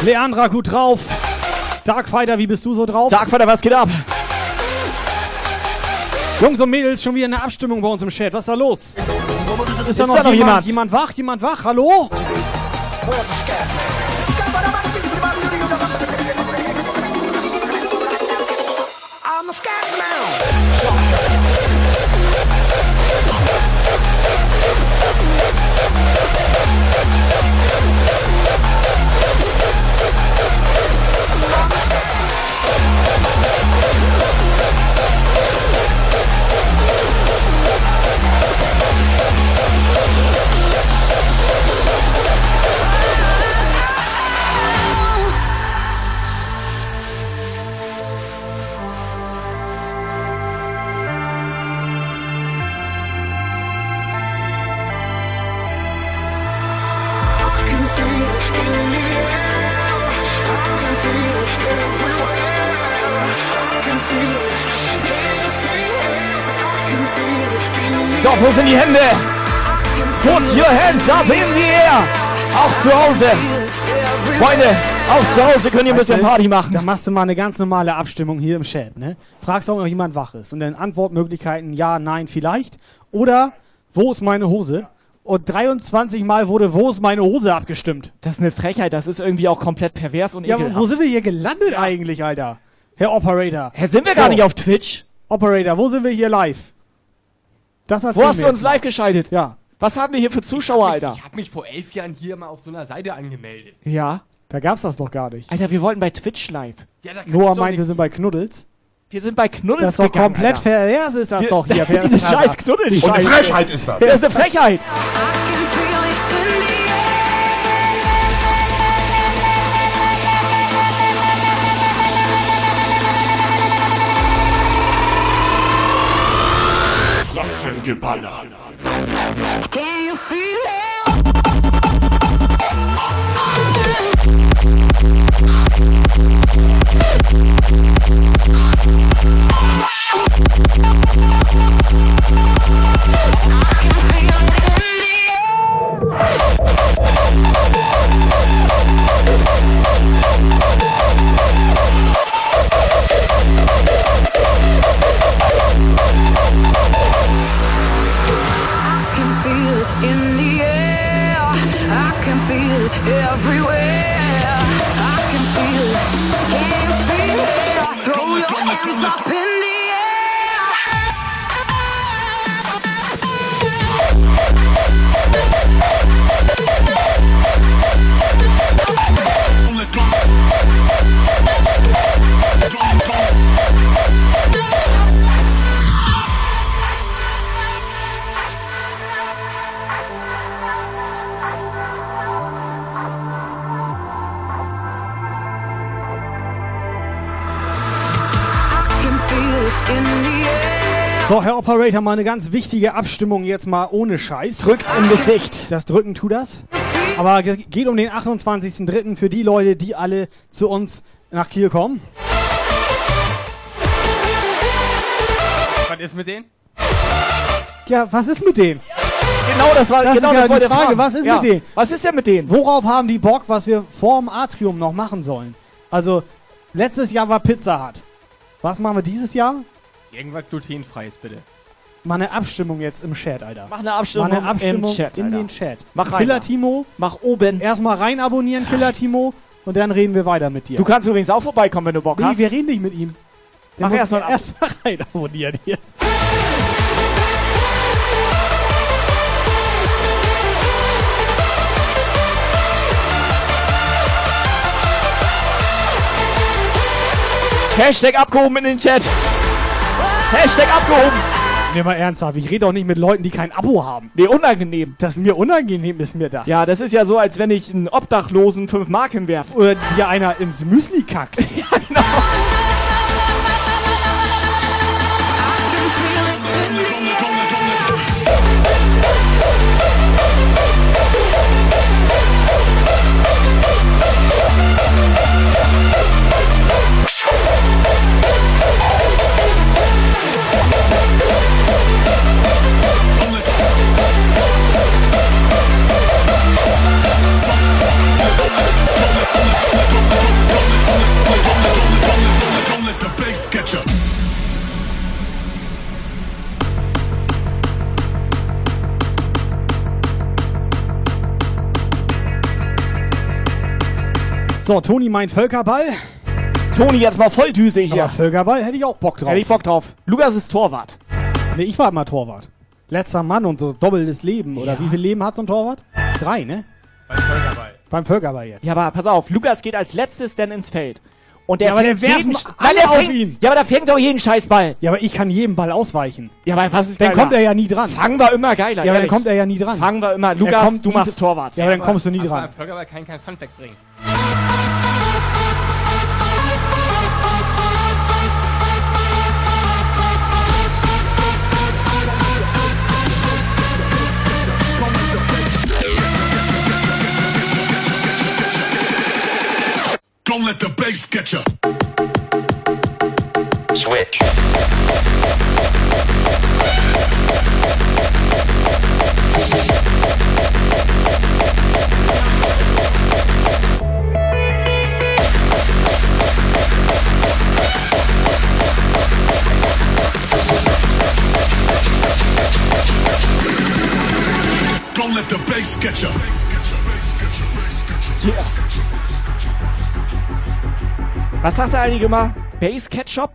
Leandra, gut drauf. Darkfighter, wie bist du so drauf? Darkfighter, was geht ab? Jungs und Mädels, schon wieder eine Abstimmung bei uns im Chat. Was ist da los? Ist, da noch, da noch jemand? jemand? Jemand wach? Jemand wach? Hallo? So, sind die Hände? Put your hands up in the air. Auch zu Hause. Freunde, auch zu Hause könnt ihr ein bisschen Party machen. Da machst du mal eine ganz normale Abstimmung hier im Chat, ne? Fragst auch, ob jemand wach ist. Und dann Antwortmöglichkeiten ja, nein, vielleicht. Oder, wo ist meine Hose? Und 23 Mal wurde, wo ist meine Hose abgestimmt. Das ist eine Frechheit, das ist irgendwie auch komplett pervers und Ja, aber ekelhaft. wo sind wir hier gelandet eigentlich, Alter? Herr Operator. Hä, sind wir gar nicht auf Twitch? Operator, wo sind wir hier live? Das Wo hast du uns live geschaltet? Ja. Was haben wir hier für Zuschauer, Alter? Ich habe mich vor elf Jahren hier mal auf so einer Seite angemeldet. Ja. Da gab's das doch gar nicht. Alter, wir wollten bei Twitch live. Ja, da kann Noah ich doch meint, wir nicht- sind bei Knuddels. Wir sind bei Knuddels Das ist doch gegangen, komplett Alter. pervers ist das Wir- doch hier. Diese scheiß Knuddel, die Und eine Scheiße. Frechheit ist das. Das ist eine Frechheit. Fratzengeballer. Can you feel I up in Operator, mal eine ganz wichtige Abstimmung jetzt mal ohne Scheiß. Drückt im Gesicht. Das Drücken tut das. Aber ge- geht um den 28.03. für die Leute, die alle zu uns nach Kiel kommen. Was ist mit denen? Ja, was ist mit denen? Genau, das war Das genau ist ja das wollte die Frage. fragen. Was ist Ja. mit denen? Was ist denn mit denen? Worauf haben die Bock, was wir vorm Atrium noch machen sollen? Also, letztes Jahr war Pizza Hut. Was machen wir dieses Jahr? Irgendwas glutenfreies, bitte. Mal eine Abstimmung jetzt im Chat, Alter. Mach eine Abstimmung, Mal eine Abstimmung im Chat, in Alter. den Chat. Mach rein. Killer. Timo, Mach oben. erstmal rein abonnieren, Killer Timo, und dann reden wir weiter mit dir. Du kannst übrigens auch vorbeikommen, wenn du Bock nee, hast. wir reden nicht mit ihm. Der Mach erstmal erstmal rein abonnieren hier. Hashtag abgehoben in den Chat. Hashtag abgehoben. Nee, mal ernsthaft. Ich rede doch nicht mit Leuten, die kein Abo haben. Nee, unangenehm. Das ist mir unangenehm, ist mir das. Ja, das ist ja so, als wenn ich einen Obdachlosen fünf Mark hinwerfe. Oder dir einer ins Müsli kackt. ja, genau. Don't let the bass catch up. So, Toni meint Völkerball. Toni, jetzt mal Volldüse hier. Aber Völkerball hätte ich auch Bock drauf. Hätte ich Bock drauf. Lukas ist Torwart. Nee, ich war mal Torwart. Letzter Mann und so doppeltes Leben. Oder Ja. wie viel Leben hat so ein Torwart? Drei, ne? Beim Völkerball. Beim Völkerball jetzt. Ja, aber pass auf, Lukas geht als letztes denn ins Feld. Und der Ja, aber der fängt werfen jeden, alle der auf fängt, ihn. Ja, aber da fängt doch jeden Scheißball. Ja, aber ich kann jedem Ball ausweichen. Ja, aber was ist Dann geiler? kommt er ja nie dran. Fangen wir immer geiler. Ja, aber dann kommt er ja nie dran. Fangen wir immer. Er Lukas, kommt du machst Torwart. Ja, aber dann kommst du nie Aber dran. Beim Völkerball kann kein Funfact bringen. Don't let the bass catch up. Switch. Don't let the bass catch up. Was sagt er eigentlich immer? Base Ketchup?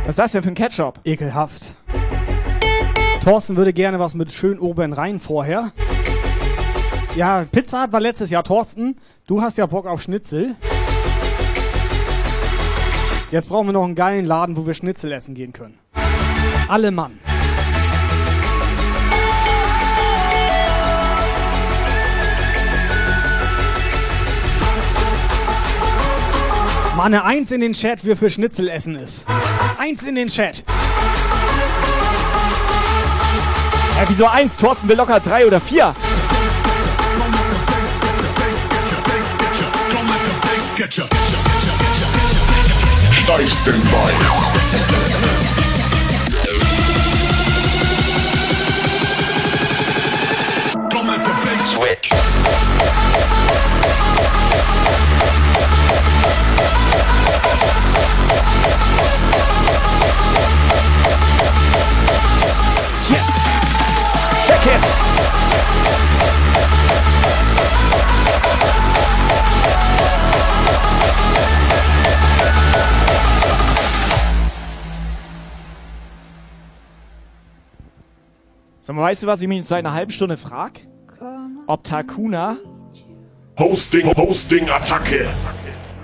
Was ist das denn für ein Ketchup? Ekelhaft. Thorsten würde gerne was mit schön oben rein vorher. Ja, Pizza Hut war letztes Jahr. Thorsten, du hast ja Bock auf Schnitzel. Jetzt brauchen wir noch einen geilen Laden, wo wir Schnitzel essen gehen können. Alle Mann. Mal eine Eins in den Chat, wer für Schnitzel essen ist. Eins in den Chat. Ja, wieso eins? Thorsten will locker drei oder vier. Don't let Sag mal, weißt du, was ich mich jetzt seit einer halben Stunde frag? Ob Takuna. Hosting, Hosting, Attacke.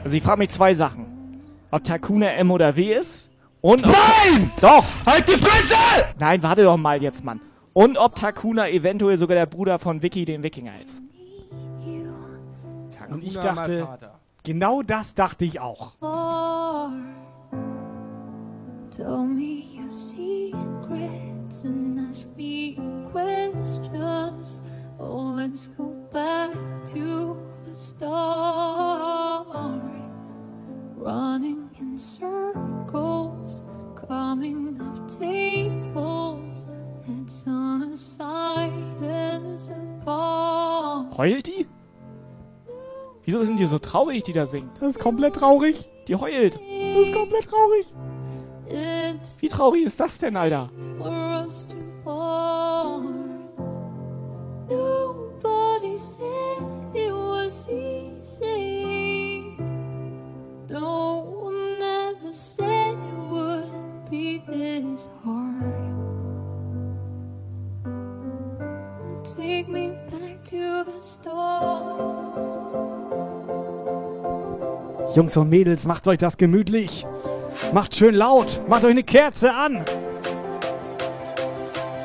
Also ich frage mich zwei Sachen. Ob Takuna M oder W ist. Und Nein! Doch! Halt die Fresse! Nein, warte doch mal jetzt, Mann. Und ob Takuna eventuell sogar der Bruder von Vicky, dem Wikinger, ist. Und ich Takuna, dachte, genau das dachte ich auch. Tell me your and ask me questions. Oh, let's go back to the start. Running in circles, coming up tables. It's on a silence apart. Heult die? Wieso sind die so traurig, die da singt? Das ist komplett traurig. Die heult. Das ist komplett traurig. Wie traurig ist das denn, Alter? Take me back to the. Jungs und Mädels, macht euch das gemütlich. Macht schön laut. Macht euch eine Kerze an.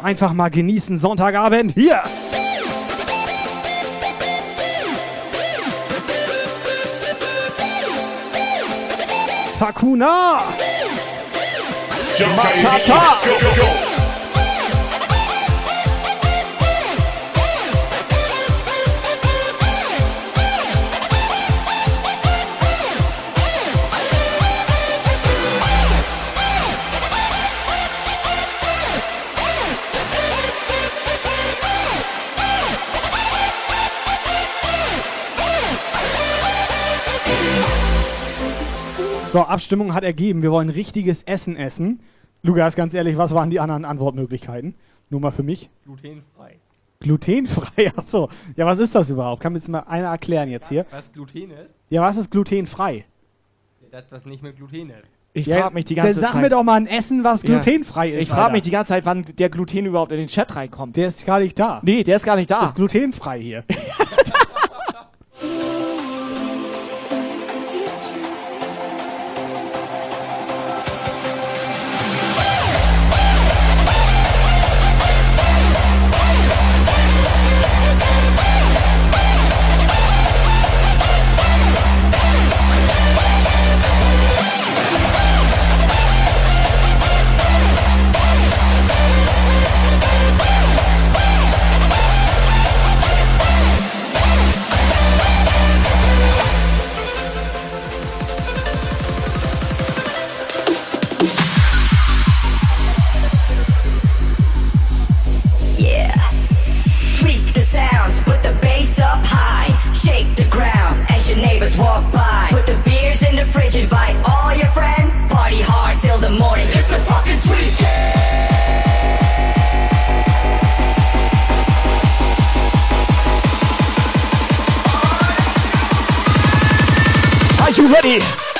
Einfach mal genießen, Sonntagabend hier. Takuna! Matata! So, Abstimmung hat ergeben. Wir wollen richtiges Essen essen. Lukas, ganz ehrlich, was waren die anderen Antwortmöglichkeiten? Nur mal für mich. Glutenfrei. Glutenfrei, ach so. Ja, was ist das überhaupt? Kann mir jetzt mal einer erklären jetzt hier? Was Gluten ist? Ja, was ist glutenfrei? Das, was nicht mit Gluten ist. Ich Ja, frage mich die ganze dann sag Zeit. mir doch mal ein Essen, was Ja. glutenfrei ist. Ich frage Alter. mich die ganze Zeit, wann der Gluten überhaupt in den Chat reinkommt. Der ist gar nicht da. Nee, der ist gar nicht da. Ist glutenfrei hier. friends. Party hard till the morning. It's the fucking tweak. Are you ready?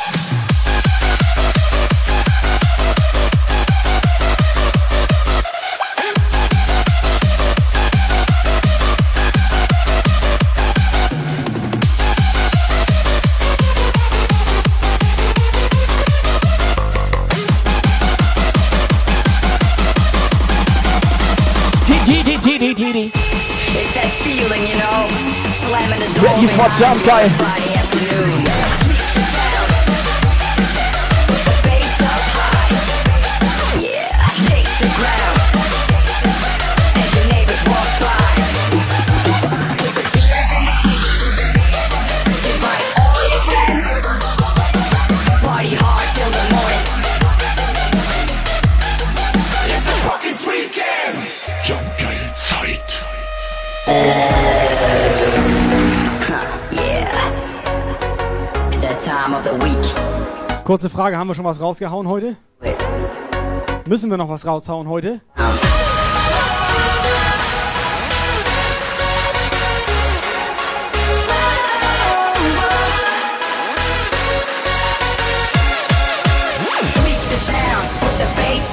It's that feeling, you know. Slamming the door. Ready for jump, guy. Friday afternoon. Kurze Frage, haben wir schon was rausgehauen heute? Müssen wir noch was raushauen heute? Tweak the sound, put the bass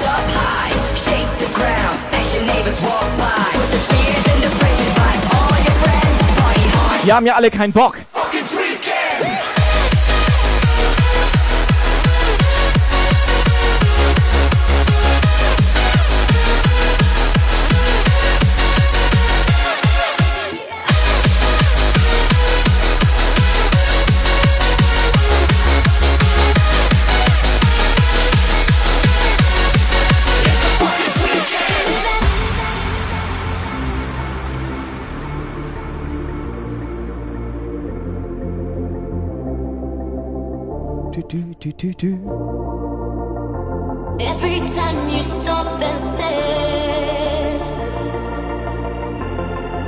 Tü, tü, tü. Every time you stop and stare,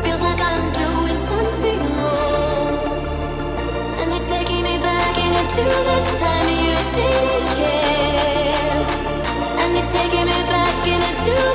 feels like I'm doing something wrong, and it's taking me back into the time you didn't care, and it's taking me back into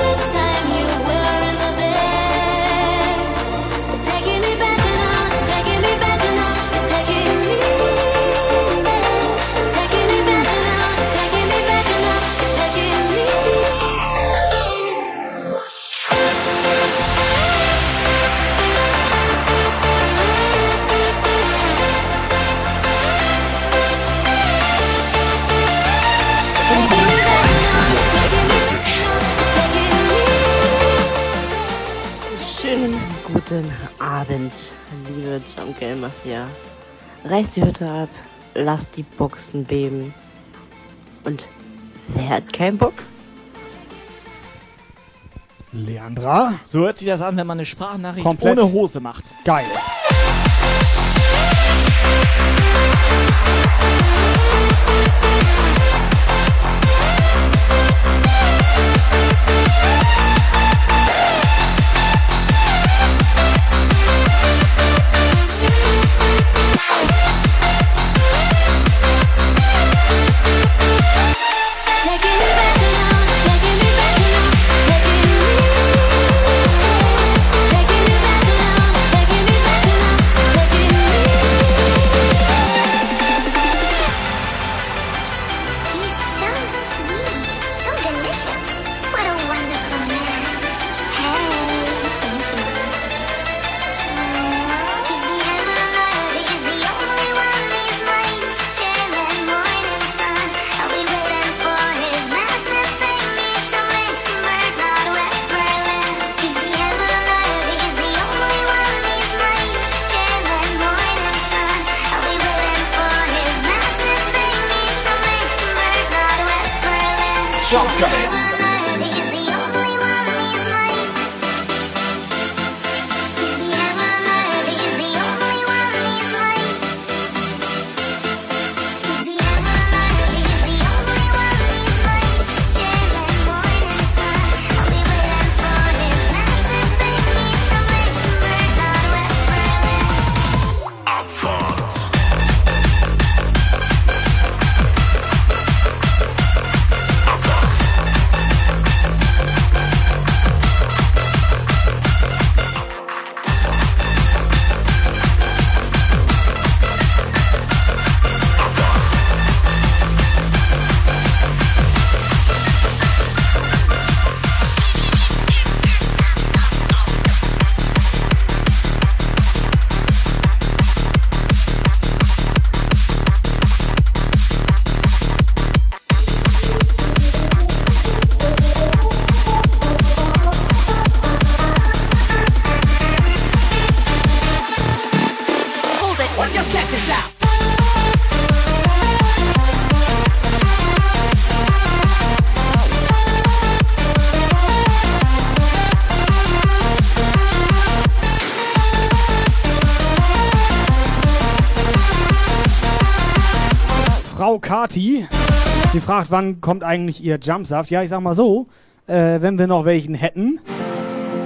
Guten Abend, liebe Jump Game Mafia. Reißt die Hütte ab, lasst die Buchsen beben. Und wer hat keinen Bock? Leandra? So hört sich das an, wenn man eine Sprachnachricht Komplett. ohne Hose macht. Geil. Die fragt, wann kommt eigentlich ihr Jumpsaft? Ja, ich sag mal so, äh, wenn wir noch welchen hätten,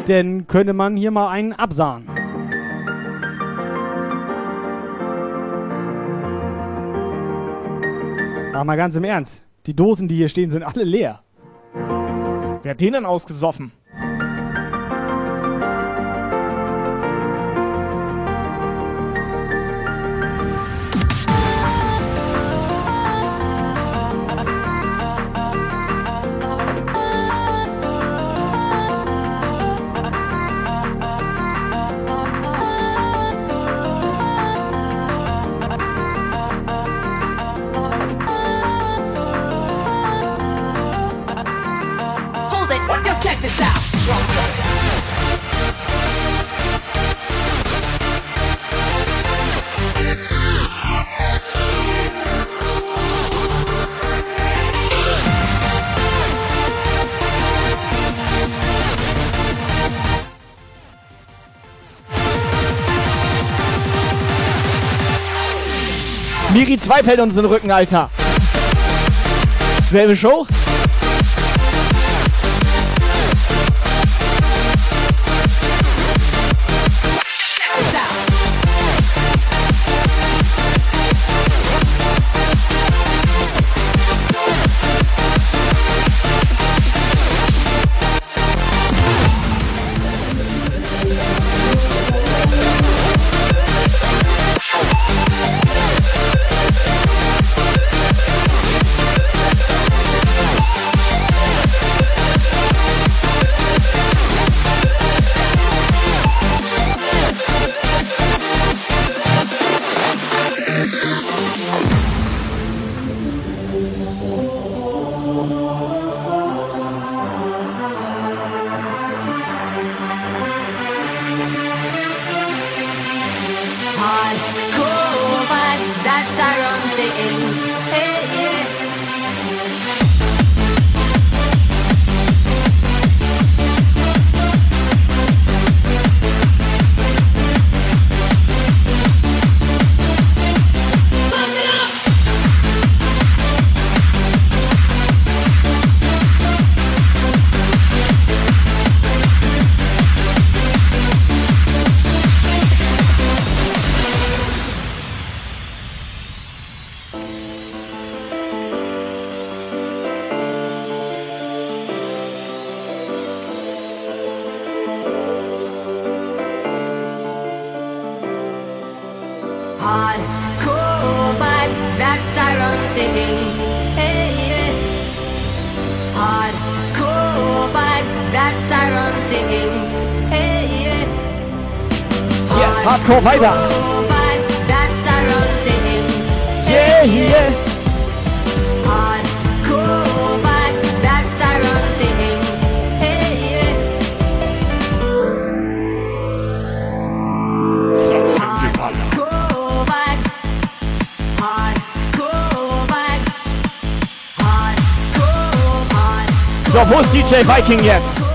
dann könnte man hier mal einen absahen. Aber mal ganz im Ernst, die Dosen, die hier stehen, sind alle leer. Wer hat den denn ausgesoffen? 2 fällt uns in den Rücken, Alter. Selbe Show? Vibes. Hardcore, hardcore. So, ist DJ Viking jetzt?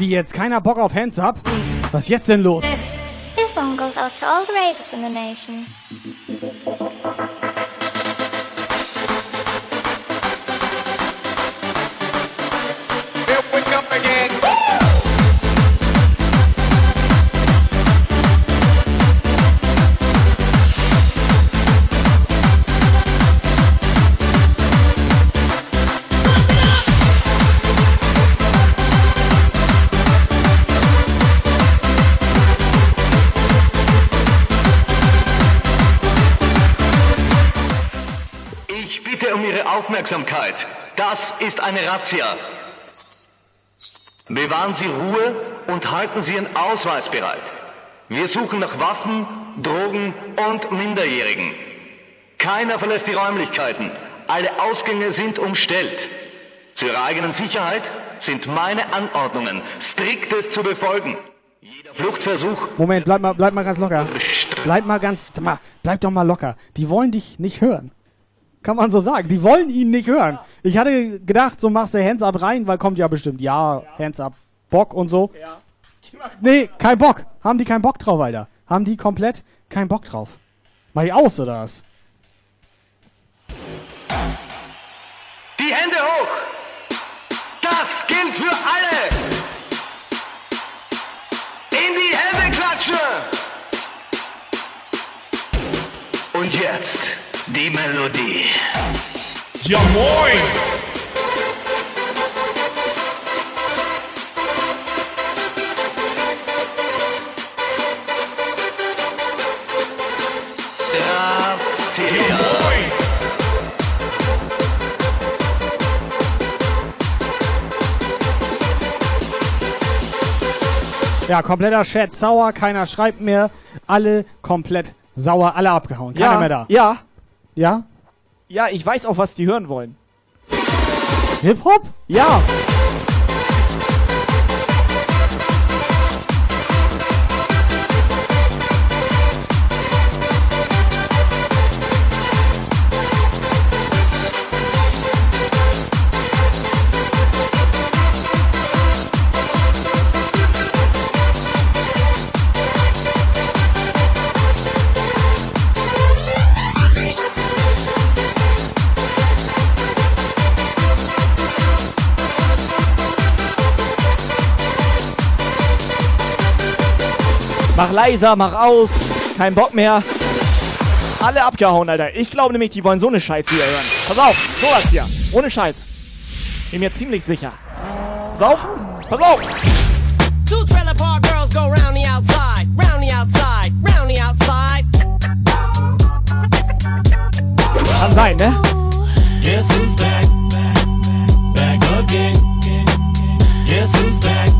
Wie jetzt? Keiner Bock auf Hands Up? Was ist jetzt denn los? This one goes out to all the ravers in the nation. Aufmerksamkeit. Das ist eine Razzia. Bewahren Sie Ruhe und halten Sie Ihren Ausweis bereit. Wir suchen nach Waffen, Drogen und Minderjährigen. Keiner verlässt die Räumlichkeiten. Alle Ausgänge sind umstellt. Zu Ihrer eigenen Sicherheit sind meine Anordnungen striktes zu befolgen. Jeder Fluchtversuch Moment, bleib mal, bleib mal ganz locker. Bleib mal ganz, mal, bleib doch mal locker. Die wollen dich nicht hören. Kann man so sagen. Die wollen ihn nicht hören. Ich hatte gedacht, so machst du Hands up rein, weil kommt ja bestimmt, ja, Hands up, Bock und so. Nee, kein Bock. Haben die keinen Bock drauf, Alter? Haben die komplett keinen Bock drauf? Mach ich aus, oder was? Die Hände hoch! Das gilt für alle! In die Hände klatschen! Und jetzt die Melodie. Ja moin! Ja, kompletter Chat sauer, keiner schreibt mehr. Alle komplett sauer, alle abgehauen. Keiner ja, mehr da. Ja. Ja? Ja, ich weiß auch, was die hören wollen. Hip-Hop? Ja. Leiser, mach aus. Kein Bock mehr. Alle abgehauen, Alter. Ich glaube nämlich, die wollen so eine Scheiße hier hören. Pass auf, sowas hier. Ohne Scheiß. Bin mir ziemlich sicher. Pass auf. Pass auf. Two trailer park girls go round the outside, round the outside, round the outside. Kann sein, ne? Guess who's back? Back again. Guess who's back?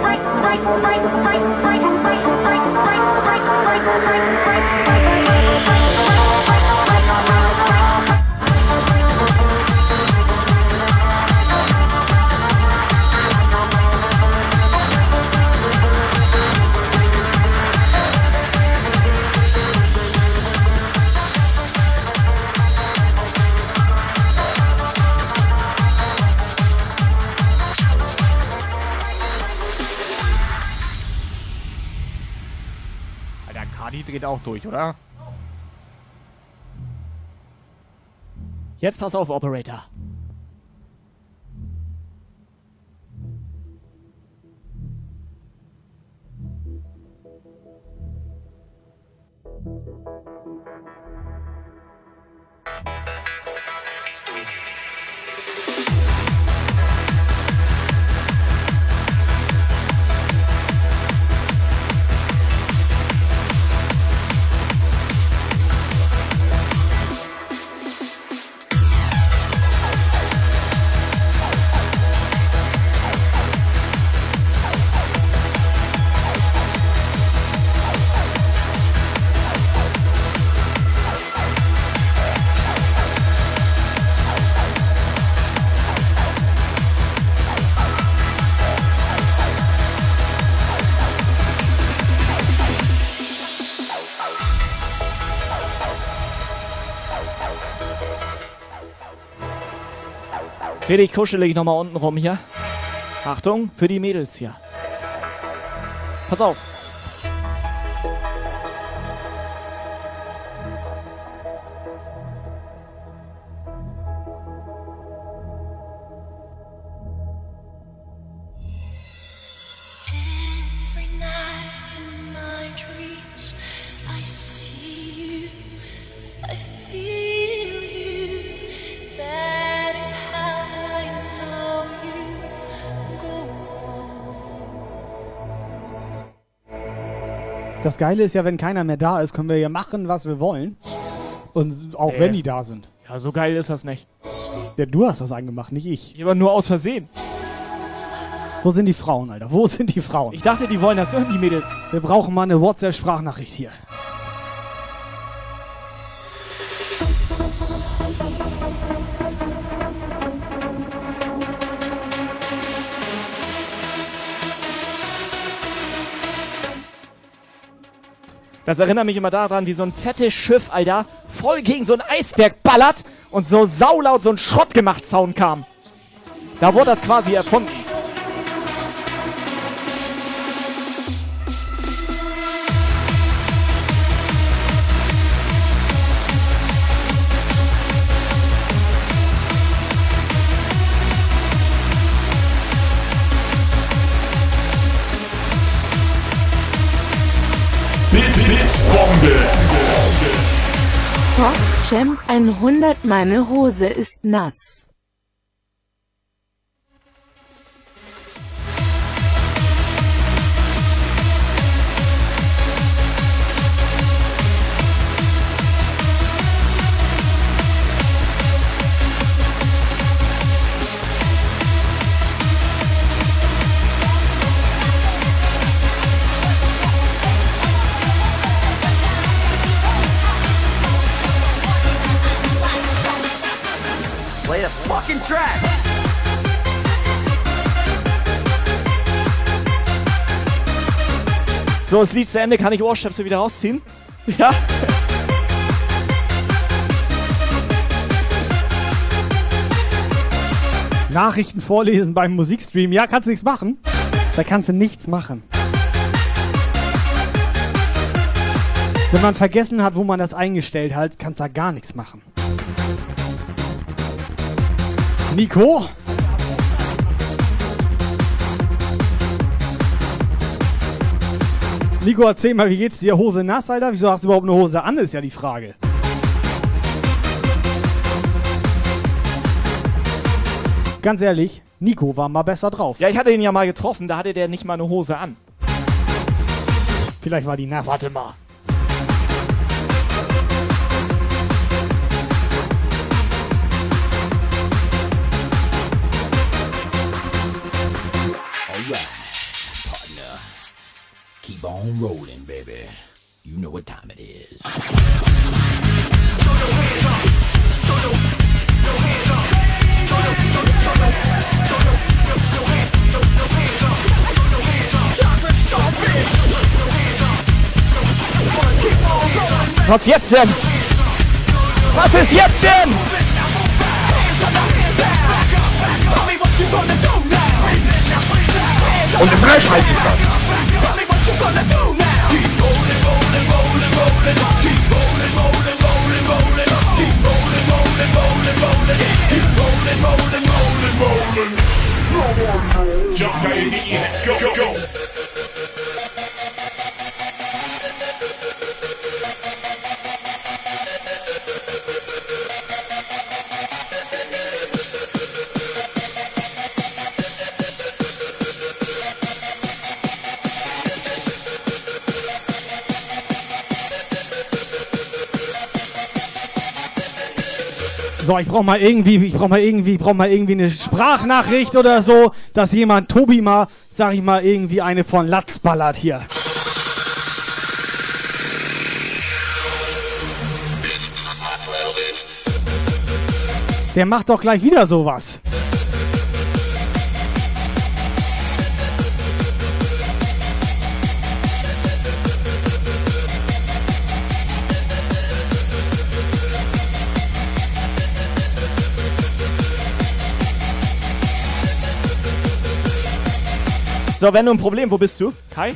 Bye. Kadi dreht auch durch, oder? Jetzt pass auf, Operator. Richtig kuschelig nochmal unten rum hier. Achtung, für die Mädels hier. Pass auf. Geile ist ja, wenn keiner mehr da ist, können wir ja machen, was wir wollen. Und auch Nee. wenn die da sind. Ja, so geil ist das nicht. Ja, du hast das angemacht, nicht ich. Aber nur aus Versehen. Wo sind die Frauen, Alter? Wo sind die Frauen? Ich dachte, die wollen das hören, die Mädels. Wir brauchen mal eine WhatsApp-Sprachnachricht hier. Das erinnert mich immer daran, wie so ein fettes Schiff, Alter, voll gegen so einen Eisberg ballert und so saulaut so ein Schrottgemacht-Sound kam. Da wurde das quasi erfunden. Bombe. Top Champ 100 Meine Hose ist nass. Fucking track. So, das Lied zu Ende. Kann ich Ohrstöpsel wieder rausziehen? Ja. Nachrichten vorlesen beim Musikstream. Ja, kannst du nichts machen. Da kannst du nichts machen. Wenn man vergessen hat, wo man das eingestellt hat, kannst du da gar nichts machen. Nico? Nico, erzähl mal, wie geht's dir? Hose nass, Alter? Wieso hast du überhaupt eine Hose an, ist ja die Frage. Ganz ehrlich, Nico war mal besser drauf. Ja, ich hatte ihn ja mal getroffen, da hatte der nicht mal eine Hose an. Vielleicht war die nass. Warte mal. Keep on rolling, baby. You know what time it is. Was jetzt denn? Was ist jetzt denn? Und eine Frechheit ist das. gonna do now? Keep rolling, rolling, rolling, rolling. Keep rolling, rolling, rolling, rolling. Keep rolling, rolling, rolling, rolling. Keep rolling, rolling, rolling, rolling. Jump, baby. So, ich brauch mal irgendwie, ich brauch mal irgendwie, ich brauch mal irgendwie eine Sprachnachricht oder so, dass jemand Tobi mal, sag ich mal, irgendwie eine von Latz ballert hier. Der macht doch gleich wieder sowas. So, wenn du ein Problem, wo bist du? Kai?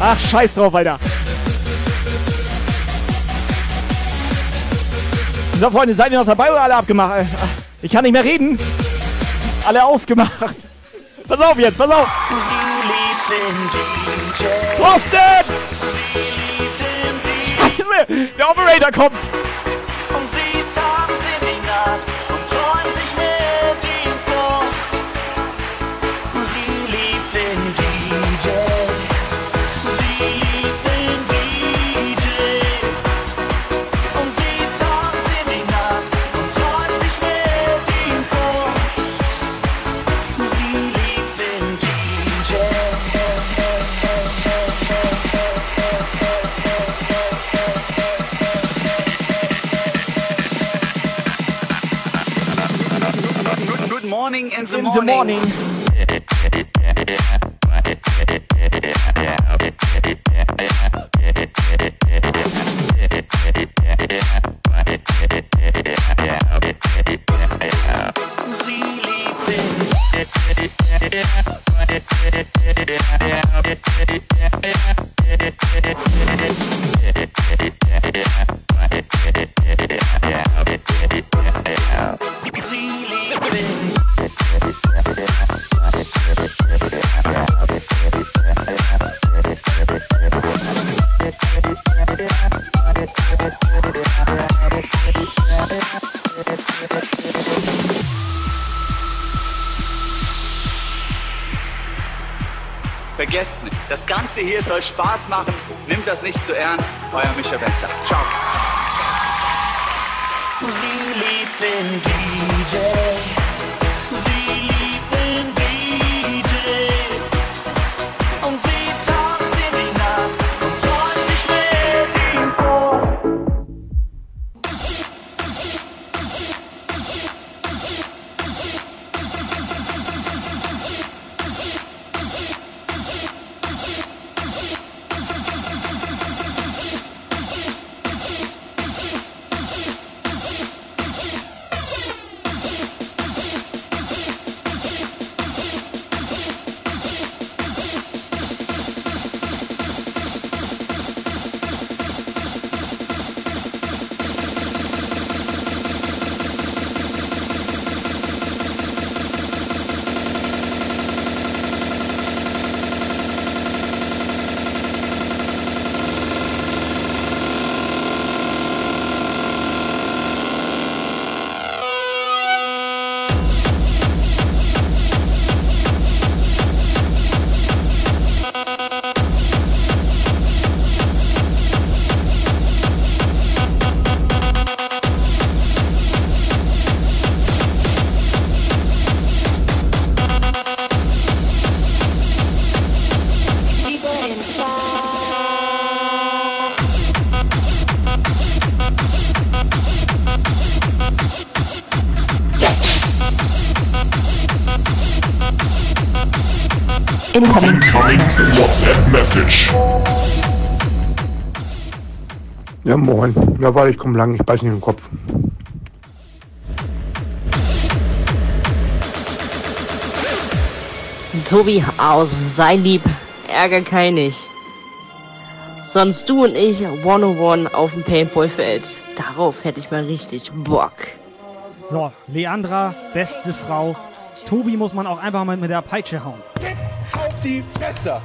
Ach, scheiß drauf, Alter. So, Freunde, seid ihr noch dabei oder alle abgemacht? Äh, Ich kann nicht mehr reden. Alle ausgemacht. Pass auf jetzt, pass auf. Thorsten! Scheiße, der Operator kommt. Morning in the In the morning. morning. Ganze hier soll Spaß machen. Nimmt das nicht zu ernst. Euer Micha Beckler. Ciao. Incoming WhatsApp Message. Ja, moin. Ja, warte, ich komm lang, ich beiß nicht in den Kopf. Tobi, aus, sei lieb, ärger kein nicht. Sonst du und ich One-on-One auf dem Paintballfeld. Darauf hätte ich mal richtig Bock. So, Leandra, beste Frau. Tobi muss man auch einfach mal mit der Peitsche hauen. Auf die Fresse!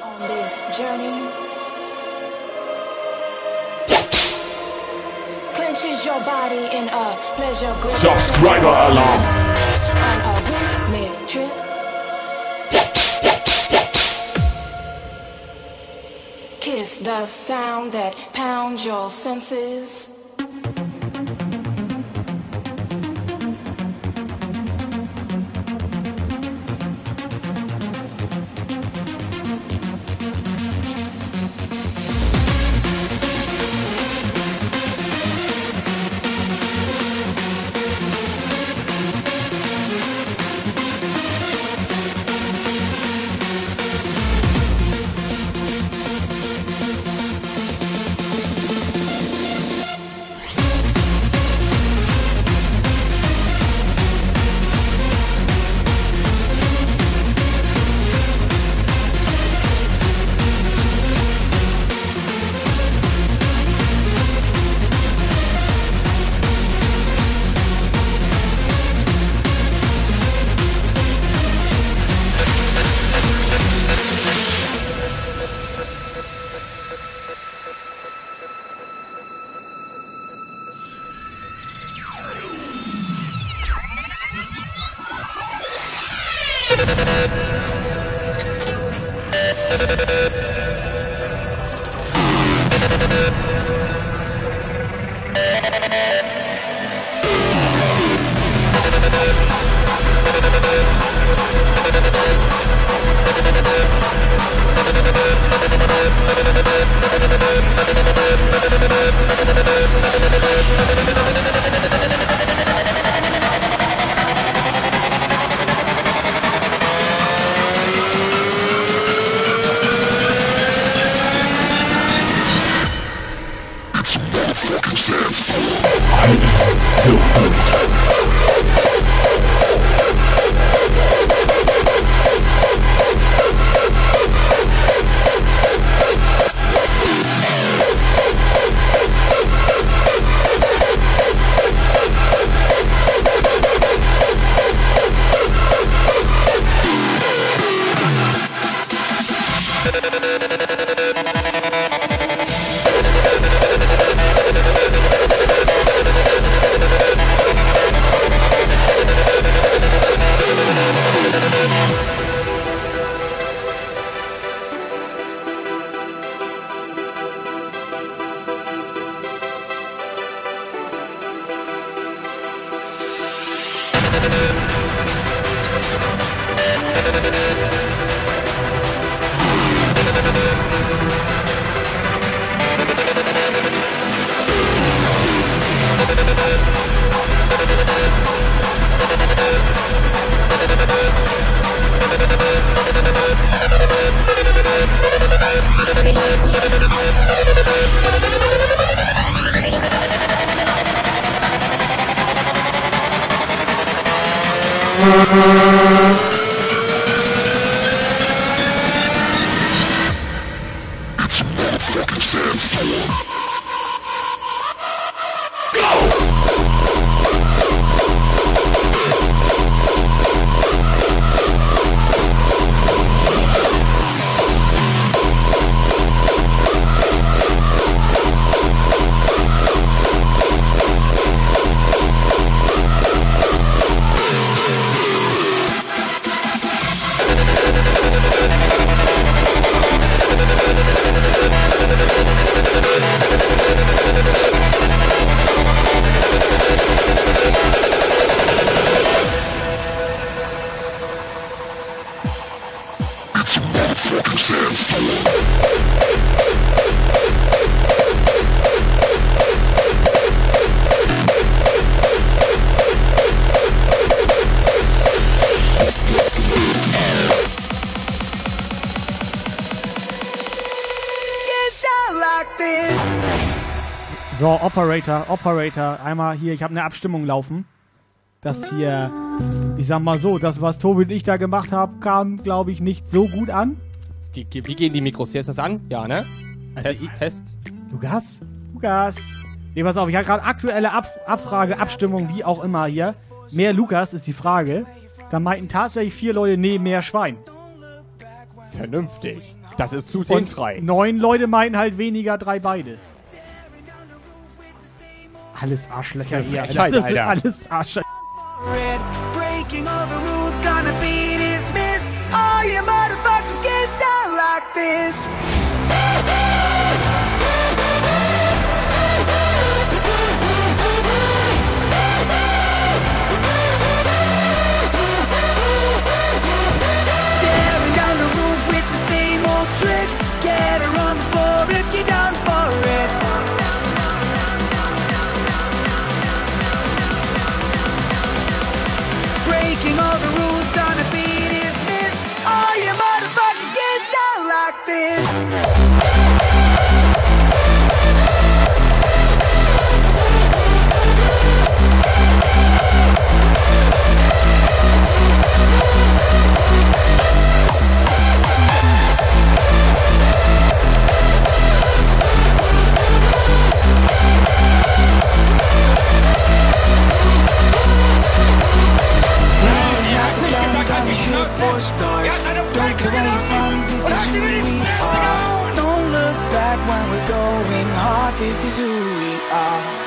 on this journey. Clenches your body in a pleasure grip. Subscriber Alarm. On a rhythmic trip. Kiss the sound that pounds your senses. Operator, Operator, einmal hier, ich habe eine Abstimmung laufen. Das hier, ich sag mal so, das, was Tobi und ich da gemacht haben, kam, glaube ich, nicht so gut an. Wie gehen die Mikros? Hier ist das an? Ja, ne? Also Test, ich- Test. Lukas? Lukas? Nee, pass auf, ich habe gerade aktuelle Ab Abfrage, Abstimmung, wie auch immer hier. Mehr Lukas ist die Frage. Da meinten tatsächlich vier Leute, nee, mehr Schwein. Vernünftig. Das ist zu Und sinnfrei. neun Leute meinten halt weniger, drei beide. Alles Arschlöcher hier. Frechheit, Das sind Alter. alles Arschlöcher. Breaking For stars. Don't care you're from, this is who we are. Don't look back when we're going hard, this is who we are.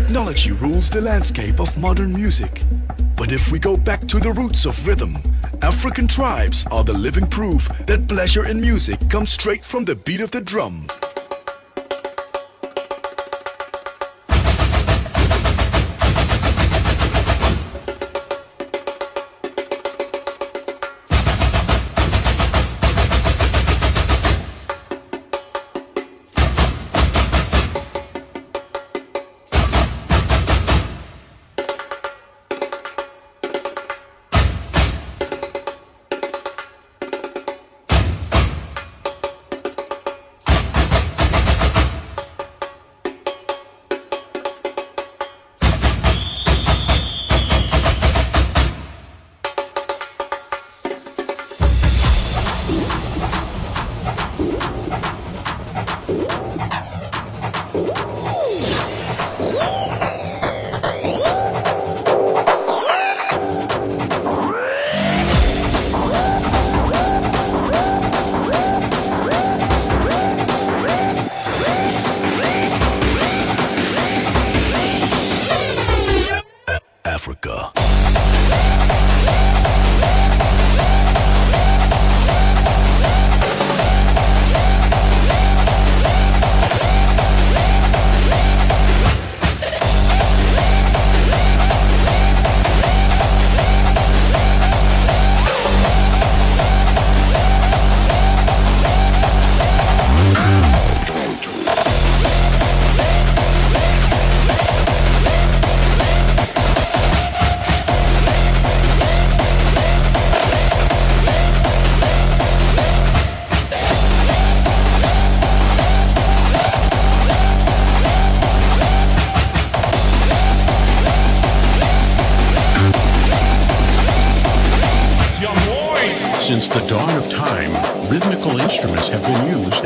Technology rules the landscape of modern music. But if we go back to the roots of rhythm, African tribes are the living proof that pleasure in music comes straight from the beat of the drum.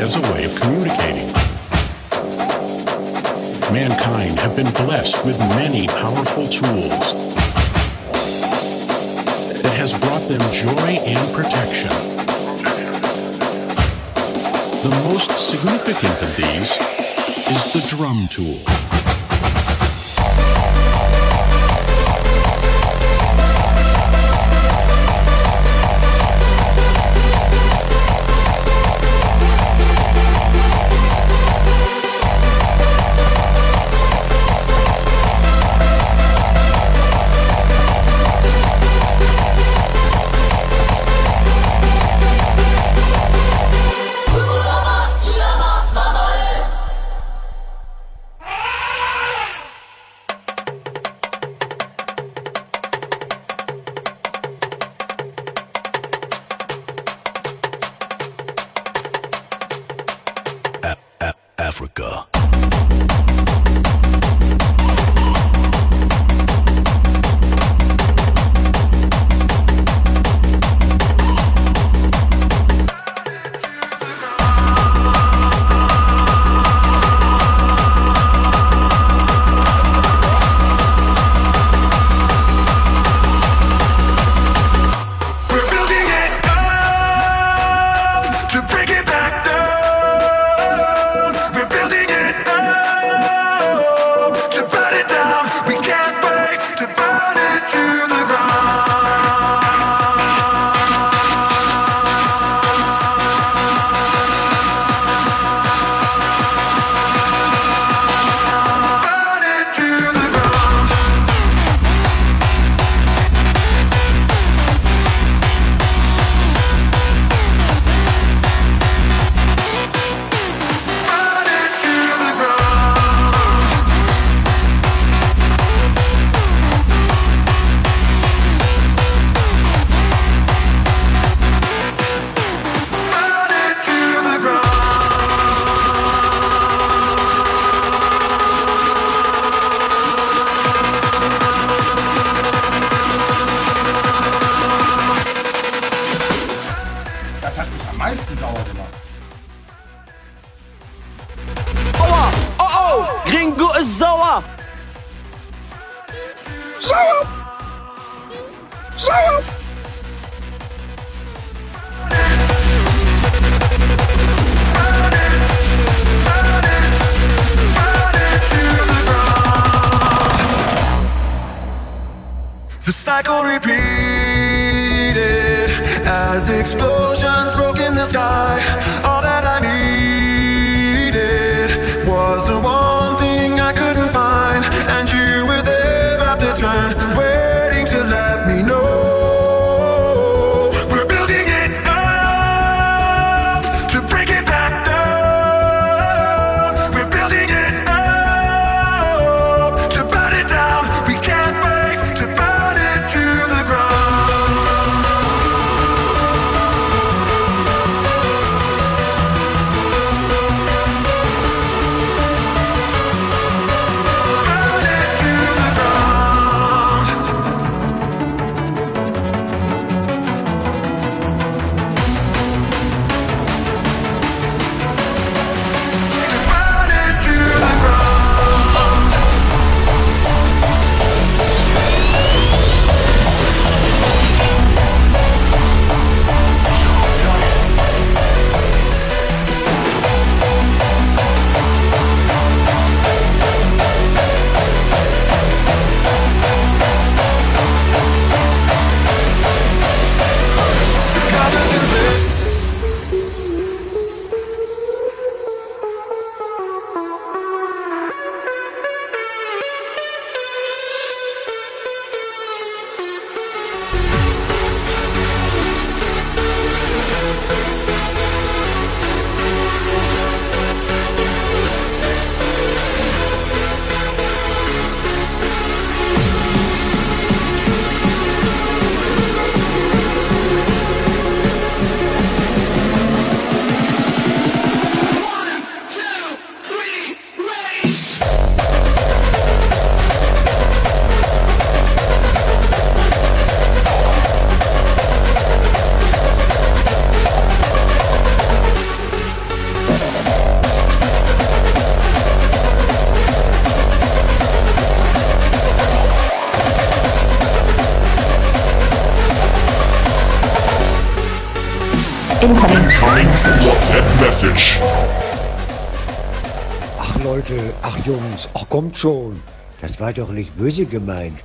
as a way of communicating. Mankind have been blessed with many powerful tools that has brought them joy and protection. The most significant of these is the drum tool. kommt schon. Das war doch nicht böse gemeint.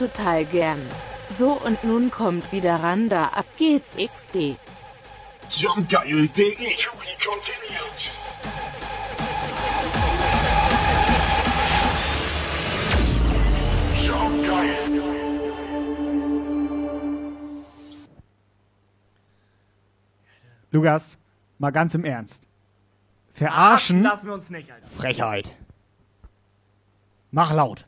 total gern. So und nun kommt wieder Randa, ab geht's XD. Jump Geil Daily to e, be continued. Jump Geil. Lukas, mal ganz im Ernst. Verarschen. Verarschen lassen wir uns nicht, Alter. Frechheit. Mach laut.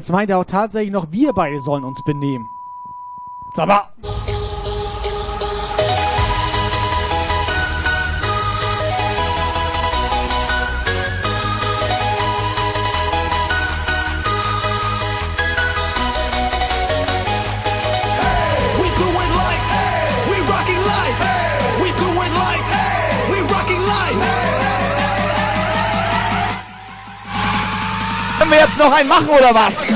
Jetzt meint er auch tatsächlich noch, wir beide sollen uns benehmen. Sag mal. Wir jetzt noch einen machen oder was?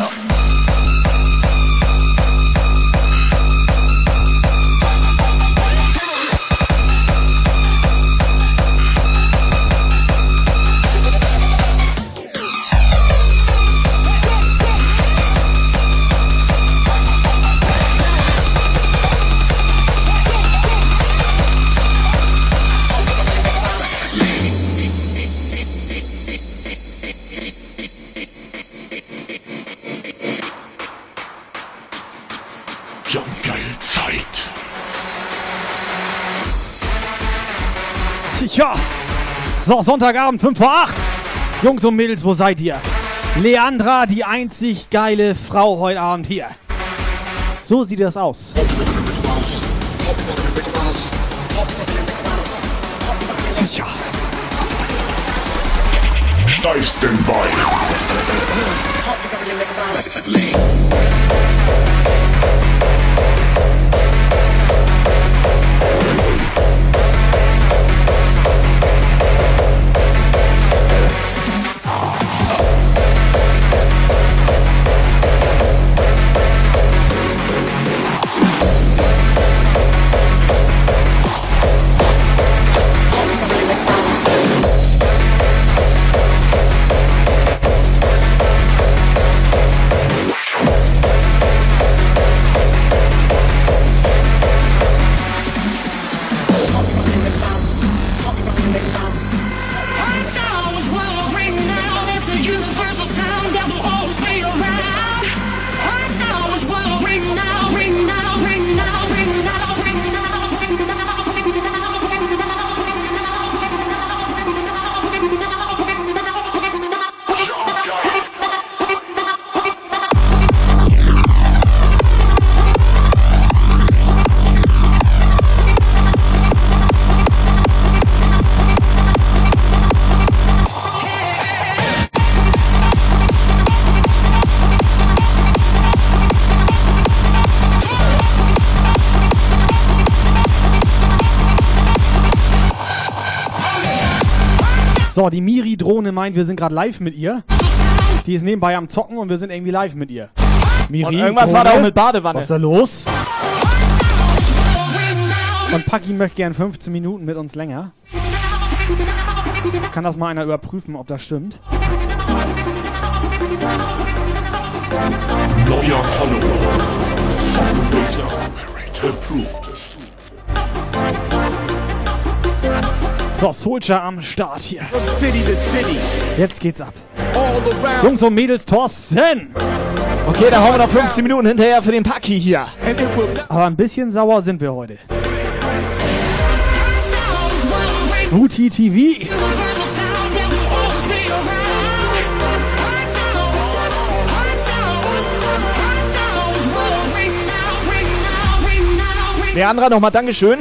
So, Sonntagabend, 5 vor 8. Jungs und Mädels, wo seid ihr? Leandra, die einzig geile Frau heute Abend hier. So sieht das aus. Tja. Steifsten bei. Meint, wir sind gerade live mit ihr. Die ist nebenbei am Zocken und wir sind irgendwie live mit ihr. Miri, Und irgendwas war da auch mit Badewanne. Was ist da los? Und Paki möchte gern 15 Minuten mit uns länger. Kann das mal einer überprüfen, ob das stimmt? Neuer Follower. Data approved. So, Soldier am Start hier. Jetzt geht's ab. Jungs und Mädels, Thorsten! Okay, dann hauen wir noch 15 Minuten hinterher für den Paki hier. Aber ein bisschen sauer sind wir heute. Booty TV. Leandra, nochmal Dankeschön.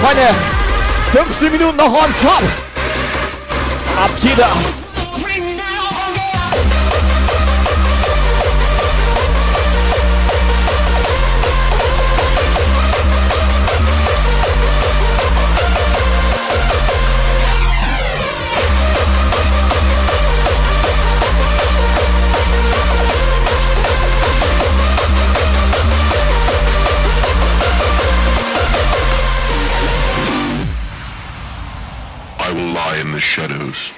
Freunde, 15 Minuten noch on top. Ab jeder. The shadows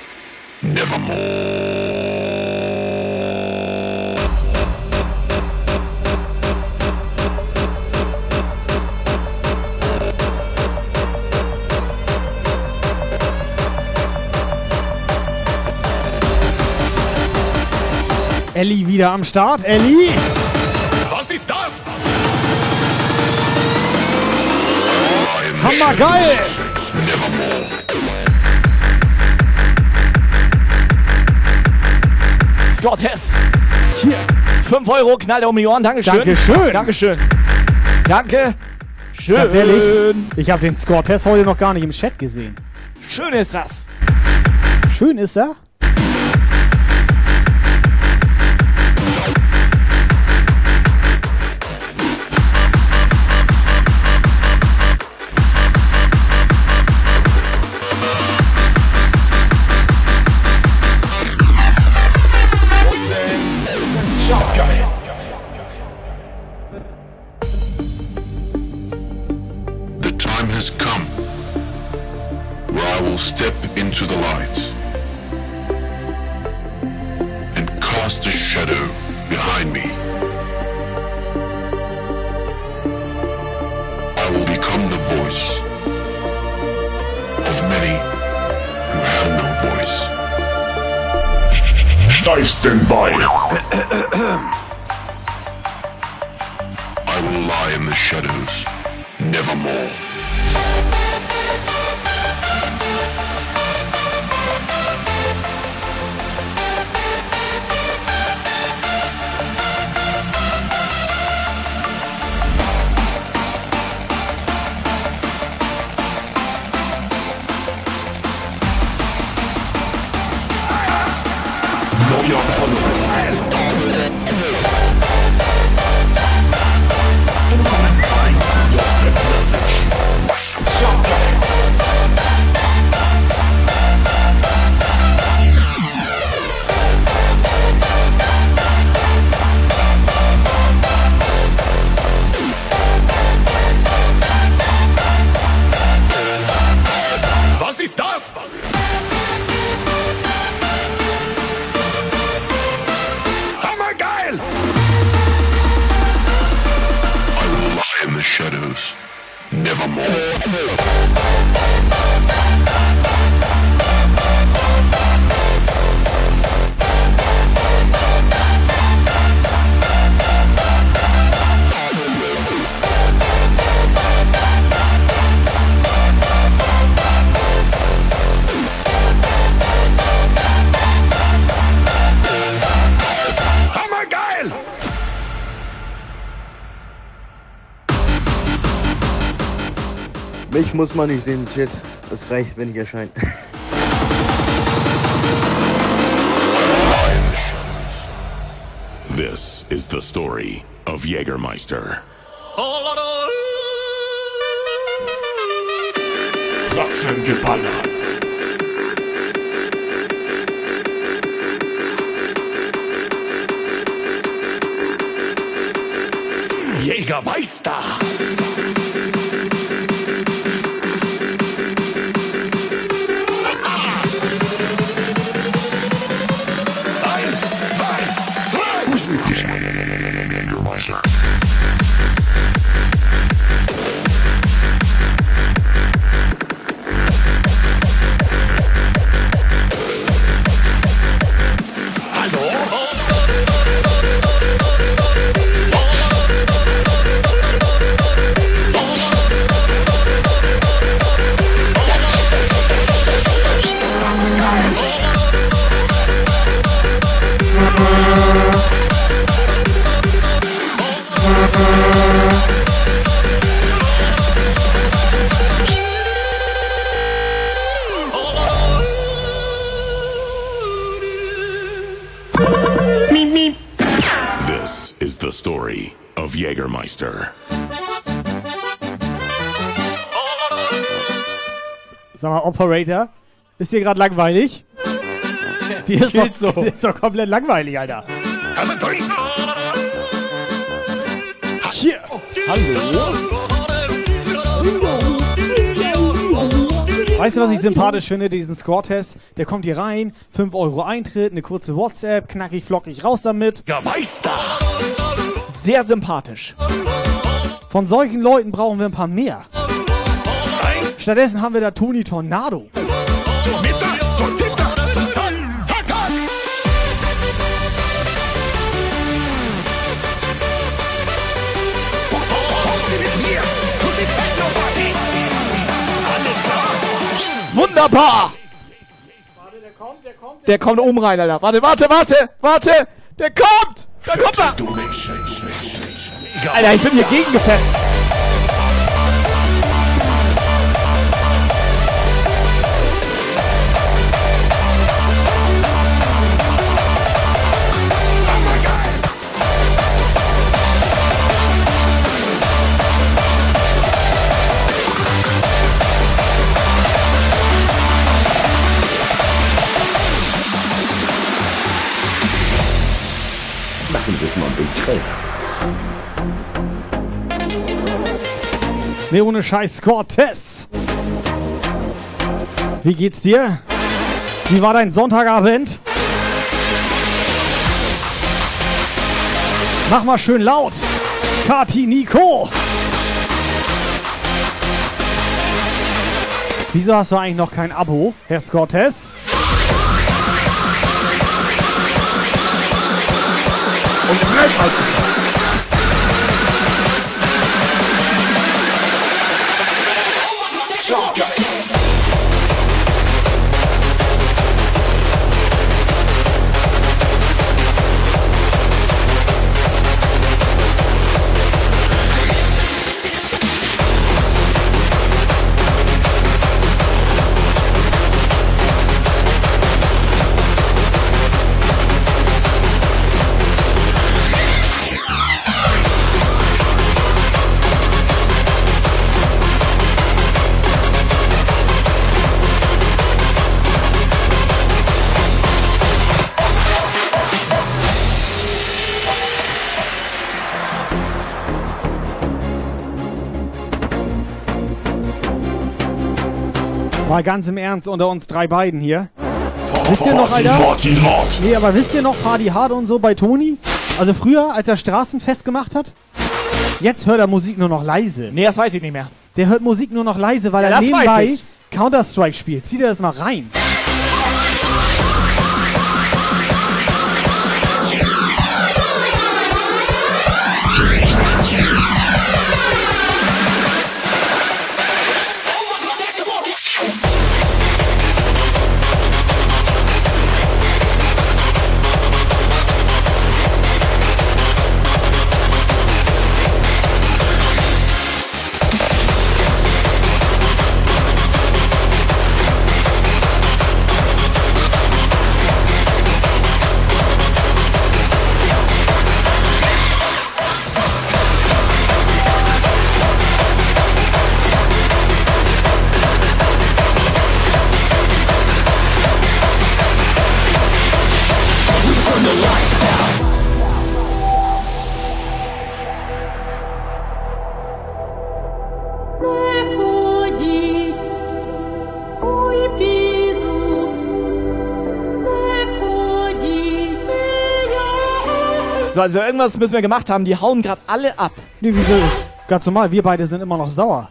Ellie wieder am Start. Ellie! Was ist das? Hammergeil! Scott Hess. Hier. 5 Euro, knallt um die Ohren. Dankeschön. Dankeschön. Dankeschön. Danke. Schön. Ganz ehrlich, ich habe den Score-Test heute noch gar nicht im Chat gesehen. Schön ist das. Schön ist er. Muss man nicht sehen, Chat. Es reicht, wenn ich erscheine. This is the story of Jägermeister. Fratzengeballer. Jägermeister. Operator, ist dir gerade langweilig? Dir ist, doch, so. dir ist doch komplett langweilig, Alter. Hier. Hallo? Weißt du, was ich sympathisch finde, diesen Score-Test? Der kommt hier rein, 5 Euro Eintritt, eine kurze WhatsApp, knackig, flockig, raus damit. Ja, Meister! Sehr sympathisch. Von solchen Leuten brauchen wir ein paar mehr. Stattdessen haben wir da Toni Tornado. Tittag, so San, Tatak! Kommt? Alles klar? Wunderbar! Der kommt oben rein, Alter. Warte, warte, warte, warte! Der kommt! Da kommt er! Alter, ich bin hier gegengefetzt. Machen es mal ein bisschen schräg. Nee, ohne Scheiß Score-Tests. Wie geht's dir? Wie war dein Sonntagabend? Mach mal schön laut. Kati Nico. Wieso hast du eigentlich noch kein Abo, Herr Scortes? Und treib halt Mal ganz im Ernst unter uns drei beiden hier. Wisst ihr noch, Alter? Nee, aber wisst ihr noch Party Hard und so bei Toni? Also früher, als er Straßenfest gemacht hat? Jetzt hört er Musik nur noch leise. Nee, das weiß ich nicht mehr. Der hört Musik nur noch leise, weil Ja, er nebenbei. Counter-Strike spielt. Zieh dir das mal rein. Also irgendwas müssen wir gemacht haben. Die hauen gerade alle ab. Nee, wieso? Ganz normal, wir beide sind immer noch sauer.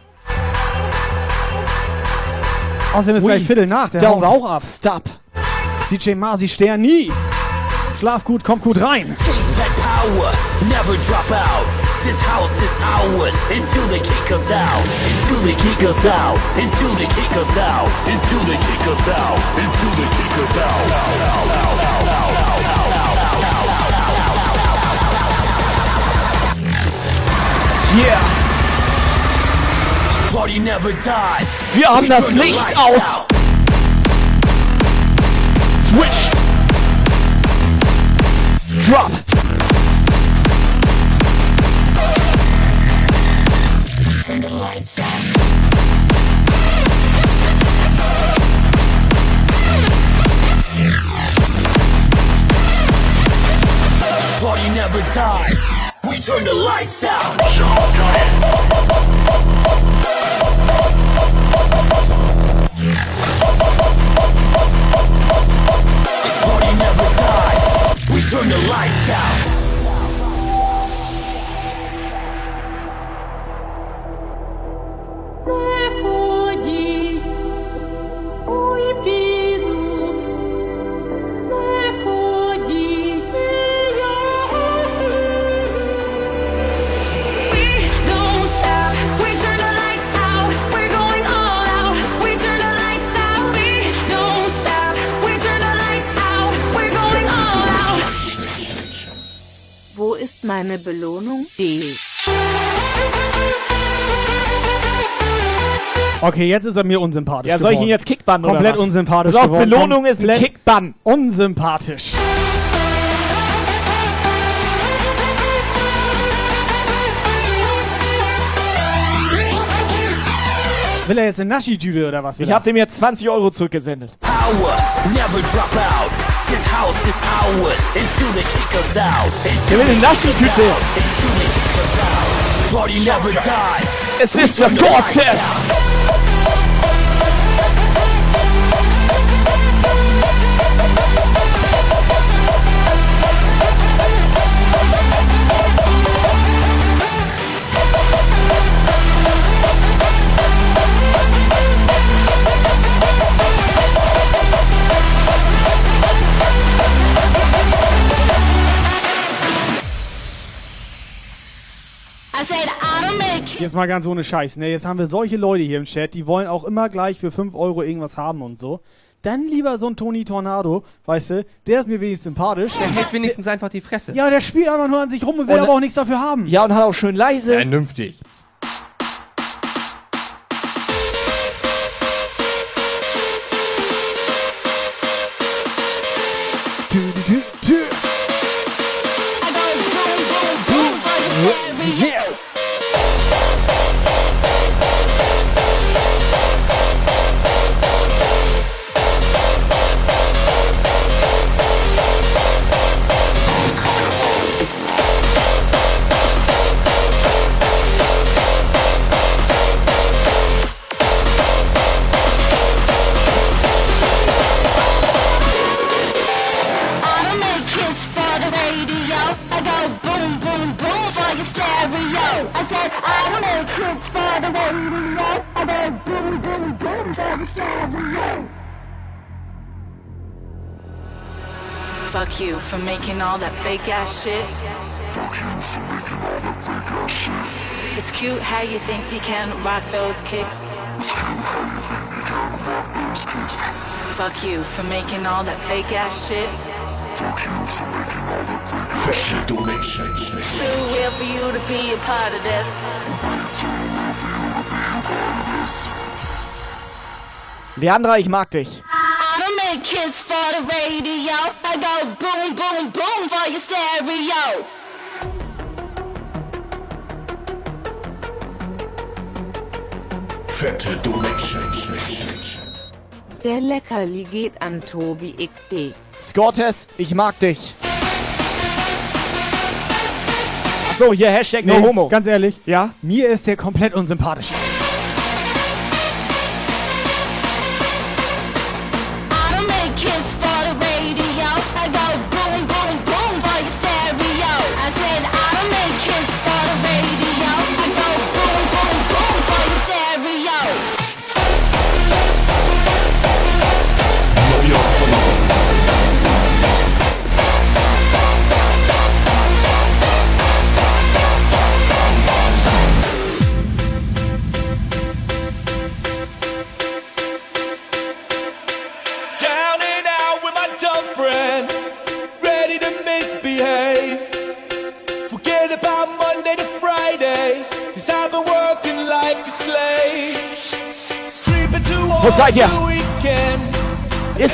Außerdem ist Ui. gleich Viertel nach, der wir auch ab. Stop. DJ Masi Stern nie. Schlaf gut, komm gut rein. That power, never drop out. This house is ours until they kick us out. Until they kick us out. Until they kick us out. Until they kick us out. Until they kick us out. Yeah. This party never Yeah. Wir haben das Licht aus. Switch. Drop. Party never dies. We turn the lights out. This party never dies. We turn the lights out. Deine Belohnung D. Okay, jetzt ist er mir unsympathisch. Ja, soll ich ihn jetzt kickbannen oder Komplett was? unsympathisch. Auf, geworden. Belohnung ist ein Kickbann. Unsympathisch. Will er jetzt eine Naschi-Tüte oder was? Ich habe dem jetzt 20 Euro zurückgesendet. Power, never drop out. This house is ours until they kick us out. Der will eine Naschentüte. Party never dies. Es ist das Gore-Test. Jetzt mal ganz ohne Scheiß, ne? Jetzt haben wir solche Leute hier im Chat, die wollen auch immer gleich für 5 Euro irgendwas haben und so. Dann lieber so ein Tony Tornado, weißt du, der ist mir wenigstens sympathisch. Der hält wenigstens einfach die Fresse. Ja, der spielt einfach nur an sich rum und will Und- aber auch nichts dafür haben. Ja, und hat auch schön leise. Vernünftig. For making all that fake ass shit. Fuck you for making all that fake ass shit. It's cute how you think you can rock those kicks. It's cute how you think you can rock those kicks. Fuck you for making all that fake ass shit. Fuck you for making all that fake ass shit. donation. Too real for you to be a part of this. Leandra, ich mag dich. Make hits for the radio. I go boom, boom, boom for your stereo. Fette donation. Der Leckerli geht an Tobi XD. Scortes, ich mag dich. Achso, hier Hashtag no Nee, homo. Ganz ehrlich, Ja? mir ist der komplett unsympathisch.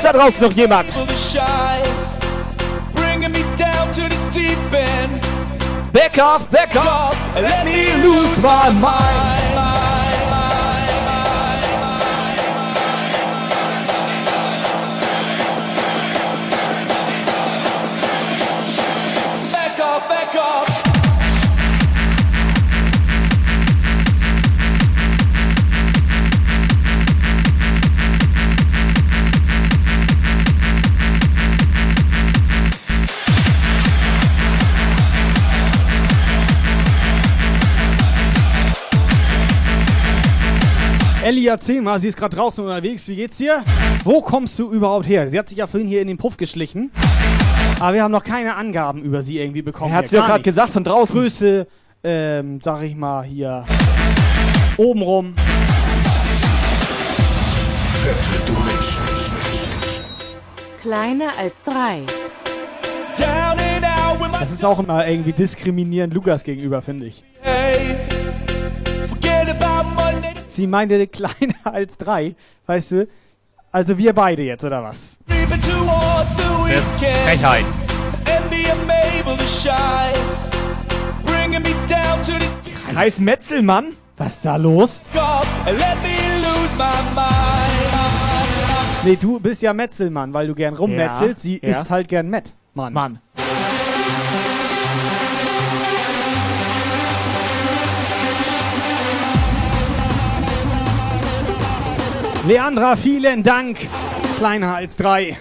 Da draußen noch jemand? for the shy. Bringing me down to the deep end. Back off, back off, and let me lose my mind. Ellie, erzähl mal, sie ist gerade draußen unterwegs. Wie geht's dir? Wo kommst du überhaupt her? Sie hat sich ja vorhin hier in den Puff geschlichen. Aber wir haben noch keine Angaben über sie irgendwie bekommen. Er hat sie Gar gerade gesagt von draußen. Größe, ähm, sag ich mal hier. Obenrum. Fette donation. Kleiner als drei. Das ist auch immer irgendwie diskriminierend Lukas gegenüber, finde ich. Monday. Sie meinte kleiner als drei, weißt du? Also wir beide jetzt, oder was? Frechheit. Kreis Metzelmann? Was ist da los? Nee, du bist ja Metzelmann, weil du gern rummetzelst. Sie ja. isst halt gern Met. Mann. Mann. Leandra, vielen Dank. Kleiner als drei.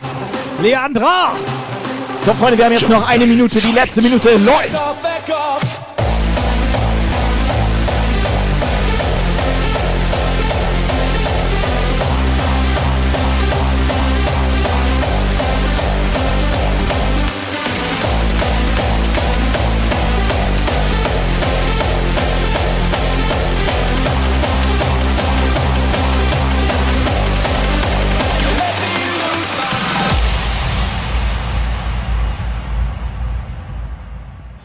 Leandra! So, Freunde, wir haben jetzt noch eine Minute. Die letzte Minute läuft.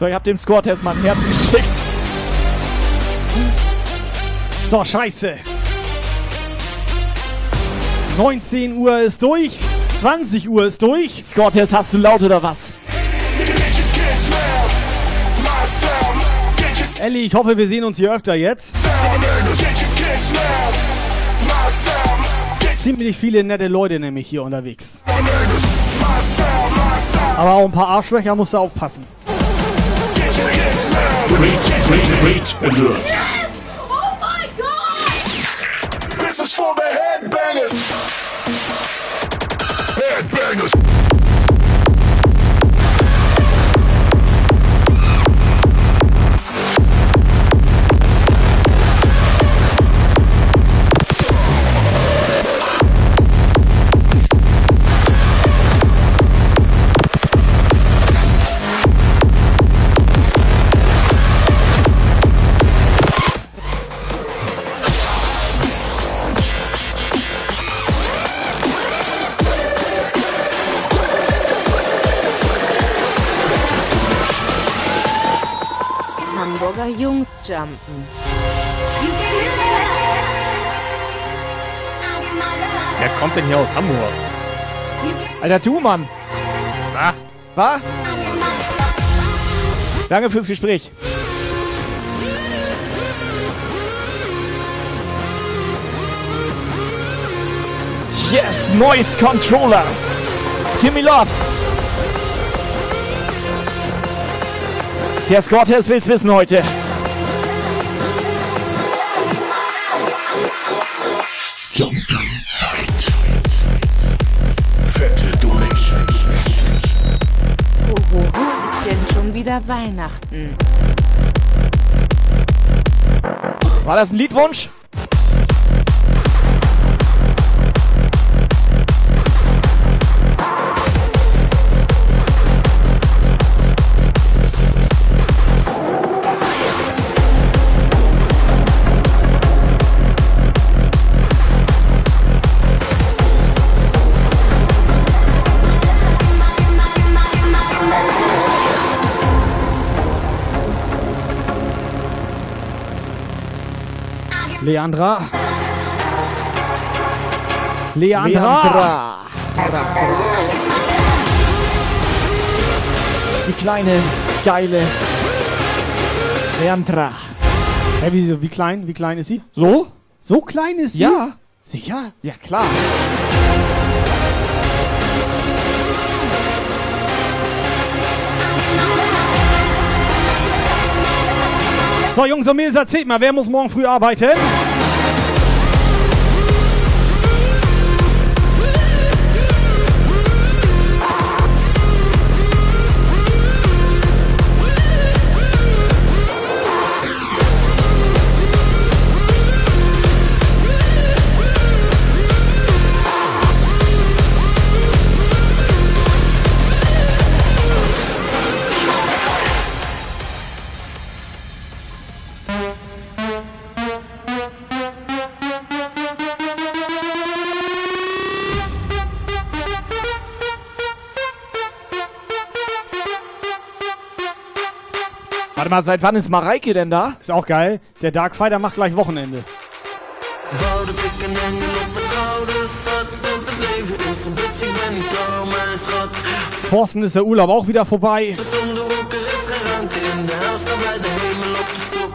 So, ich hab dem Score-Test mal ein Herz geschickt. So, scheiße. 19 Uhr ist durch. 20 Uhr ist durch. Score-Test, hast du laut oder was? Elli, ich hoffe, wir sehen uns hier öfter jetzt. Ziemlich viele nette Leute nämlich hier unterwegs. Aber auch ein paar Arschlöcher musst du aufpassen. great, great, great, Hamburger Jungs jumpen. Wer kommt denn hier aus Hamburg? Alter, du, Mann. Was? Was? Danke fürs Gespräch. Yes, Noise Controllers. Timmy Love. Der Score-Test will's wissen heute. Jumping-Zeit. Fette Donation. Ohoho, ist denn schon wieder Weihnachten? War das ein Liedwunsch? Leandra. Leandra. Die kleine, geile Leandra. Hä, wie, wie klein? Wie klein ist sie? So? So klein ist sie? Ja. Sicher? Ja, klar. So, Jungs und Mädels, erzählt mal, wer muss morgen früh arbeiten? Mal, seit wann ist Mareike denn da? Ist auch geil. Der Darkfighter macht gleich Wochenende. Wou dat ik een engel op mijn schouders had Want het leven is een bitch, ik ben niet trouw, mijn schat Thorsten ist der Urlaub auch wieder vorbei. Zonder hoeken is geen ruimte in de hel Sta bij de hemel op de stoep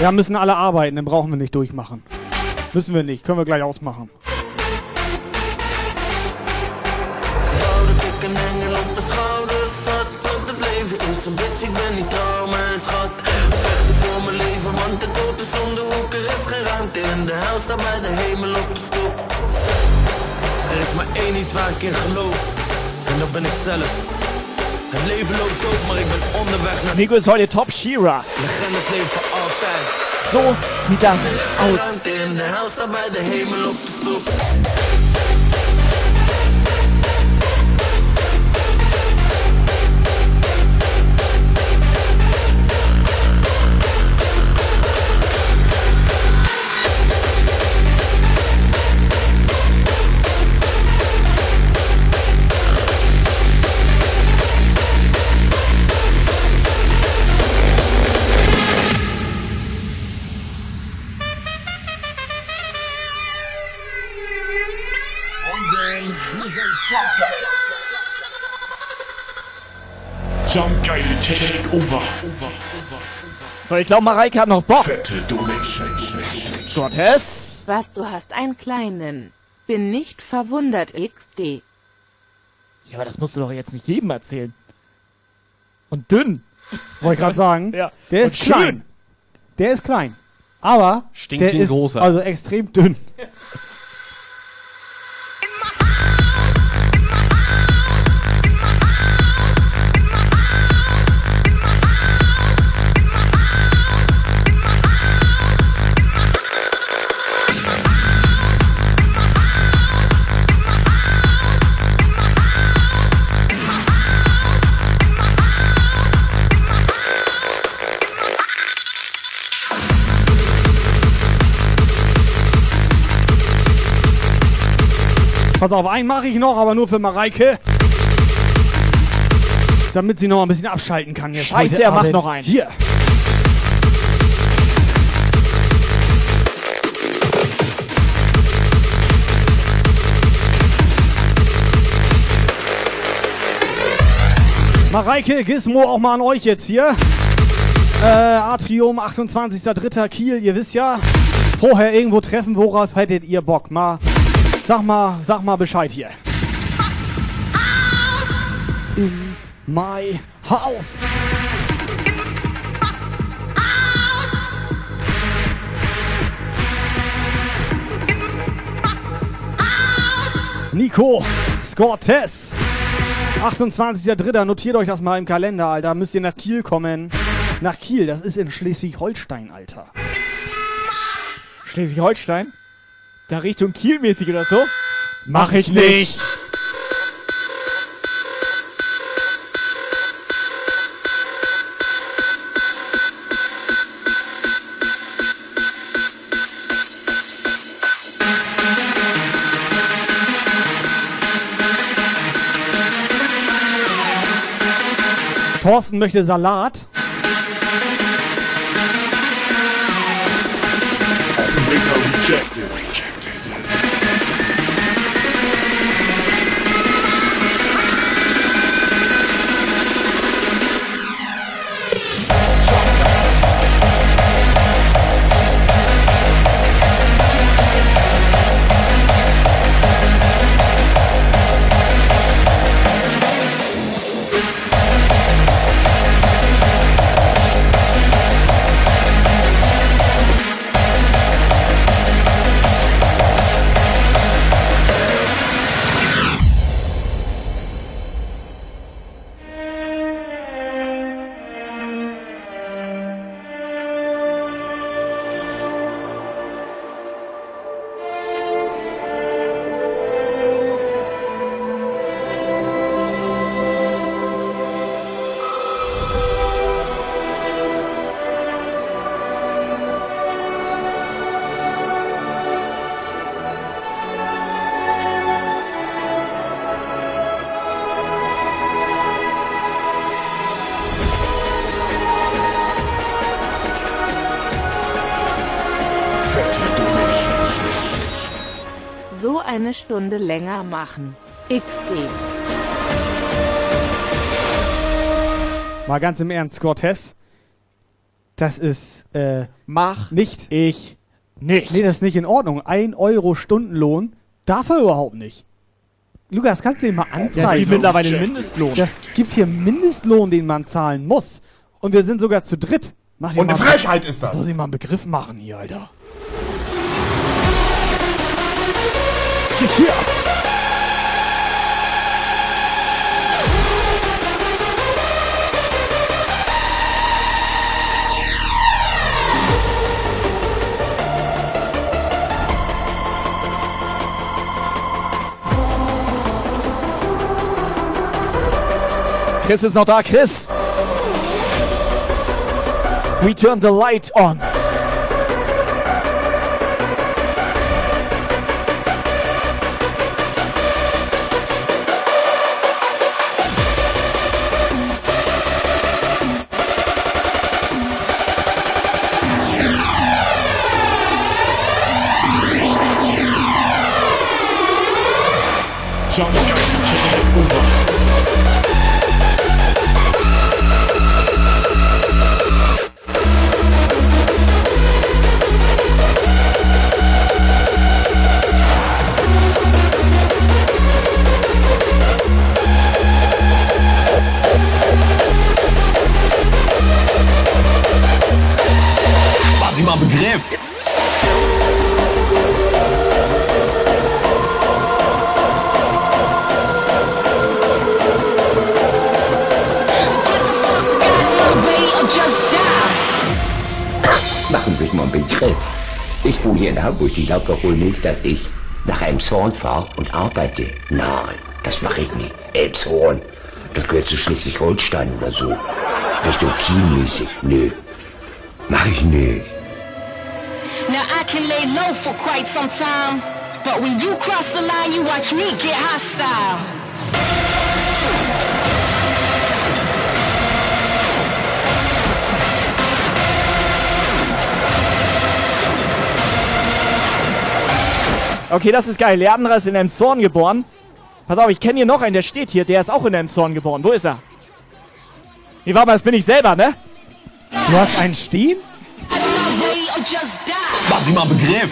Ja, müssen alle arbeiten, dann brauchen wir nicht durchmachen. Müssen wir nicht, können wir gleich ausmachen. Bitch, ik ben niet trouw, mijn schat. Vechten voor mijn leven, want de dood is zonder hoeken is geen ruimte in de hel Sta bij de hemel op de stoep Er is maar één iets waar ik in geloof. En dat ben ik zelf. Het leven loopt ook, maar ik ben onderweg naar Nico ist heute Top Shira. Legendes leven altijd. So sieht das aus. Jump Guy Take Over. So, ich glaube, Mareike hat noch Bock. Fette. Scott Hess. Was, du hast einen kleinen. Bin nicht verwundert, XD. Ja, aber das musst du doch jetzt nicht jedem erzählen. Und dünn. Wollte ich gerade sagen. Ja. Der Und ist klein. schön. Der ist klein. Aber Stinkt der ist großer. also extrem dünn. Pass auf, einen mache ich noch, aber nur für Mareike. Damit sie noch ein bisschen abschalten kann. Jetzt Scheiße, er macht noch einen. Hier. Mareike, Gizmo, auch mal an euch jetzt hier. Äh, Atrium, 28.03. Kiel, ihr wisst ja. Vorher irgendwo treffen, worauf hättet ihr Bock? Mal, sag mal, sag mal Bescheid hier. In my house. Nico, Scortez. 28.03. Notiert euch das mal im Kalender, Alter. Müsst ihr nach Kiel kommen. Nach Kiel, das ist in Schleswig-Holstein, Alter. Schleswig-Holstein? Da Richtung Kielmäßig oder so? Mach ich nicht! Thorsten möchte Salat. Rejected. Stunde länger machen. XD. Mal ganz im Ernst, Cortez. Das ist, äh, Mach nicht. ich nicht. Nee, das ist nicht in Ordnung. Ein Euro Stundenlohn darf er überhaupt nicht. Lukas, kannst du den mal anzeigen? Ja, es gibt mittlerweile einen Mindestlohn. Das gibt hier Mindestlohn, den man zahlen muss. Und wir sind sogar zu dritt. Mach Und eine Frechheit ist das. Soll sie mal einen Begriff machen hier, Alter. Chris ist noch da, Chris. We turn the light on. In Hamburg. Ich glaube doch wohl nicht, dass ich nach Elmshorn fahre und arbeite. Nein, das mache ich nicht. Elmshorn, das gehört zu Schleswig-Holstein oder so. Richtung Kiel-mäßig. Nö, mach ich nicht. Now I can lay low for quite some time, but when you cross the line, you watch me get hostile. Okay, das ist geil. Leandra ist in Elmshorn geboren. Pass auf, ich kenne hier noch einen, der steht hier. Der ist auch in Elmshorn geboren. Wo ist er? Nee, warte mal, das bin ich selber, ne? Du hast einen stehen? Machen Sie mal Begriff.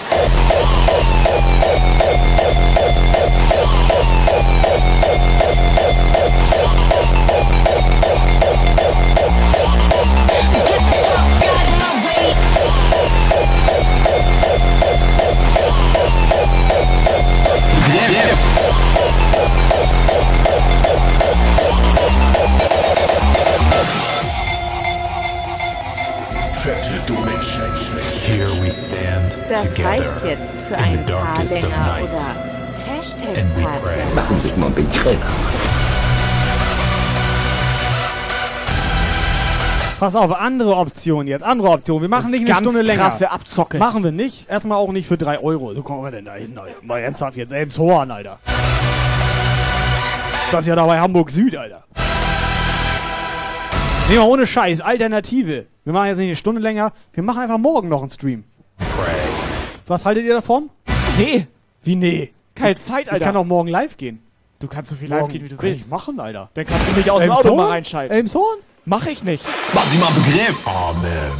Pass auf, andere Option jetzt. Andere Option. Wir machen nicht eine ganz Stunde länger. krasse Abzocke. Machen wir nicht. Erstmal auch nicht für 3 Euro. So kommen wir denn da hin, Alter. Mal ernsthaft jetzt. Elmshorn, Alter. Das ist ja da bei Hamburg Süd, Alter. Nee, mal ohne Scheiß. Alternative. Wir machen jetzt nicht eine Stunde länger. Wir machen einfach morgen noch einen Stream. Was haltet ihr davon? Nee. Wie nee? Keine Zeit, Ich Alter. kann auch morgen live gehen. Du kannst so viel live Morgen gehen, wie du kann willst. Ich machen, Alter. Dann kannst du mich aus dem? Auto mal reinschalten. Elmshorn? Mach ich nicht. Machen Sie mal Begriff. Amen.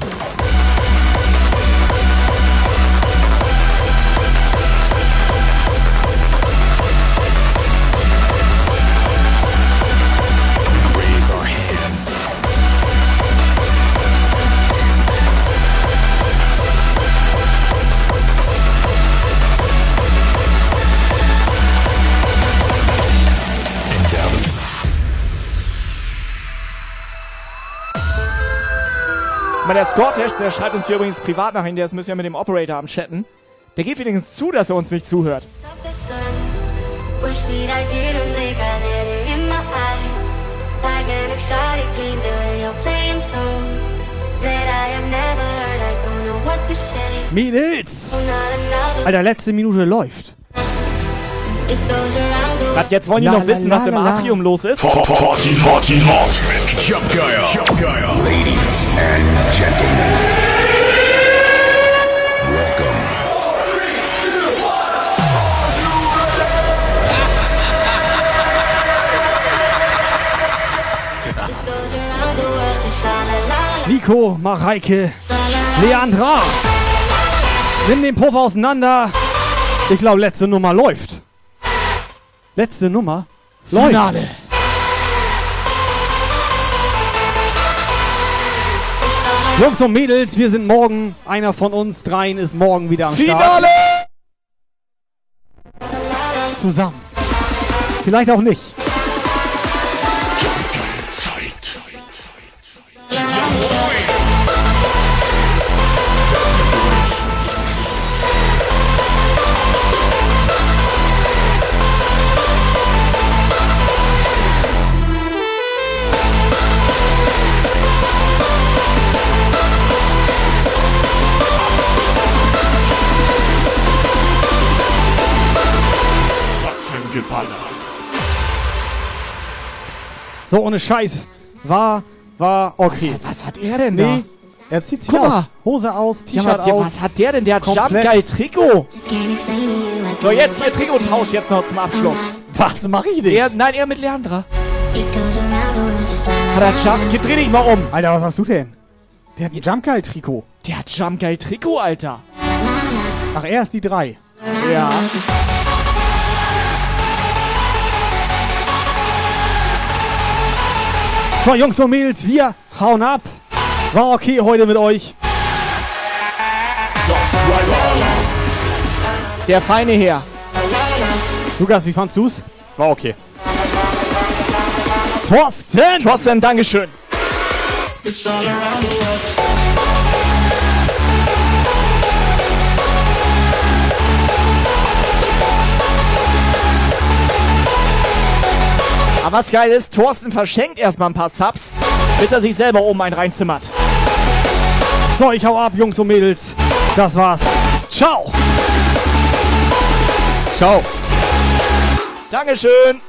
Mal der Scottish, der schreibt uns hier übrigens privat nach der ist müssen ja mit dem Operator am Chatten. Der gibt wenigstens zu, dass er uns nicht zuhört. Mädels! Alter, letzte Minute läuft. Hat jetzt wollen die noch wissen, was im Atrium los ist? Party, Party, Hot Jump Geier. Jump Geier. Ladies and Gentlemen. Nico, Mareike, Leandra. Nimm den Puff auseinander. Ich glaube, letzte Nummer läuft. Letzte Nummer läuft. Finale. Jungs und Mädels, wir sind morgen. Einer von uns dreien ist morgen wieder am Finale! Start. Zusammen. Vielleicht auch nicht. So, ohne Scheiß. War, war okay. Was, was hat er denn Nee, er zieht sich Guck aus. mal. Hose aus, Ja, T-Shirt der, aus. was hat der denn? Der hat Komplett. Jumpgeil Trikot. So, jetzt hier Trikottausch jetzt noch zum Abschluss. Was mach ich nicht? Er, nein, er mit Leandra. Hat er Jump... Hier, dreh dich mal um. Alter, was hast du denn? Der hat ein Jumpgeil-Trikot. Der hat Jumpgeil Trikot, Alter. Ach, er ist die drei. Ja. So, Jungs und Mädels, wir hauen ab. War okay heute mit euch. Der feine Herr. Lukas, wie fandst du's? Es war okay. Thorsten! Thorsten, Dankeschön. Aber was geil ist, Thorsten verschenkt erstmal ein paar Subs, bis er sich selber oben einen reinzimmert. So, ich hau ab, Jungs und Mädels. Das war's. Ciao! Ciao. Dankeschön.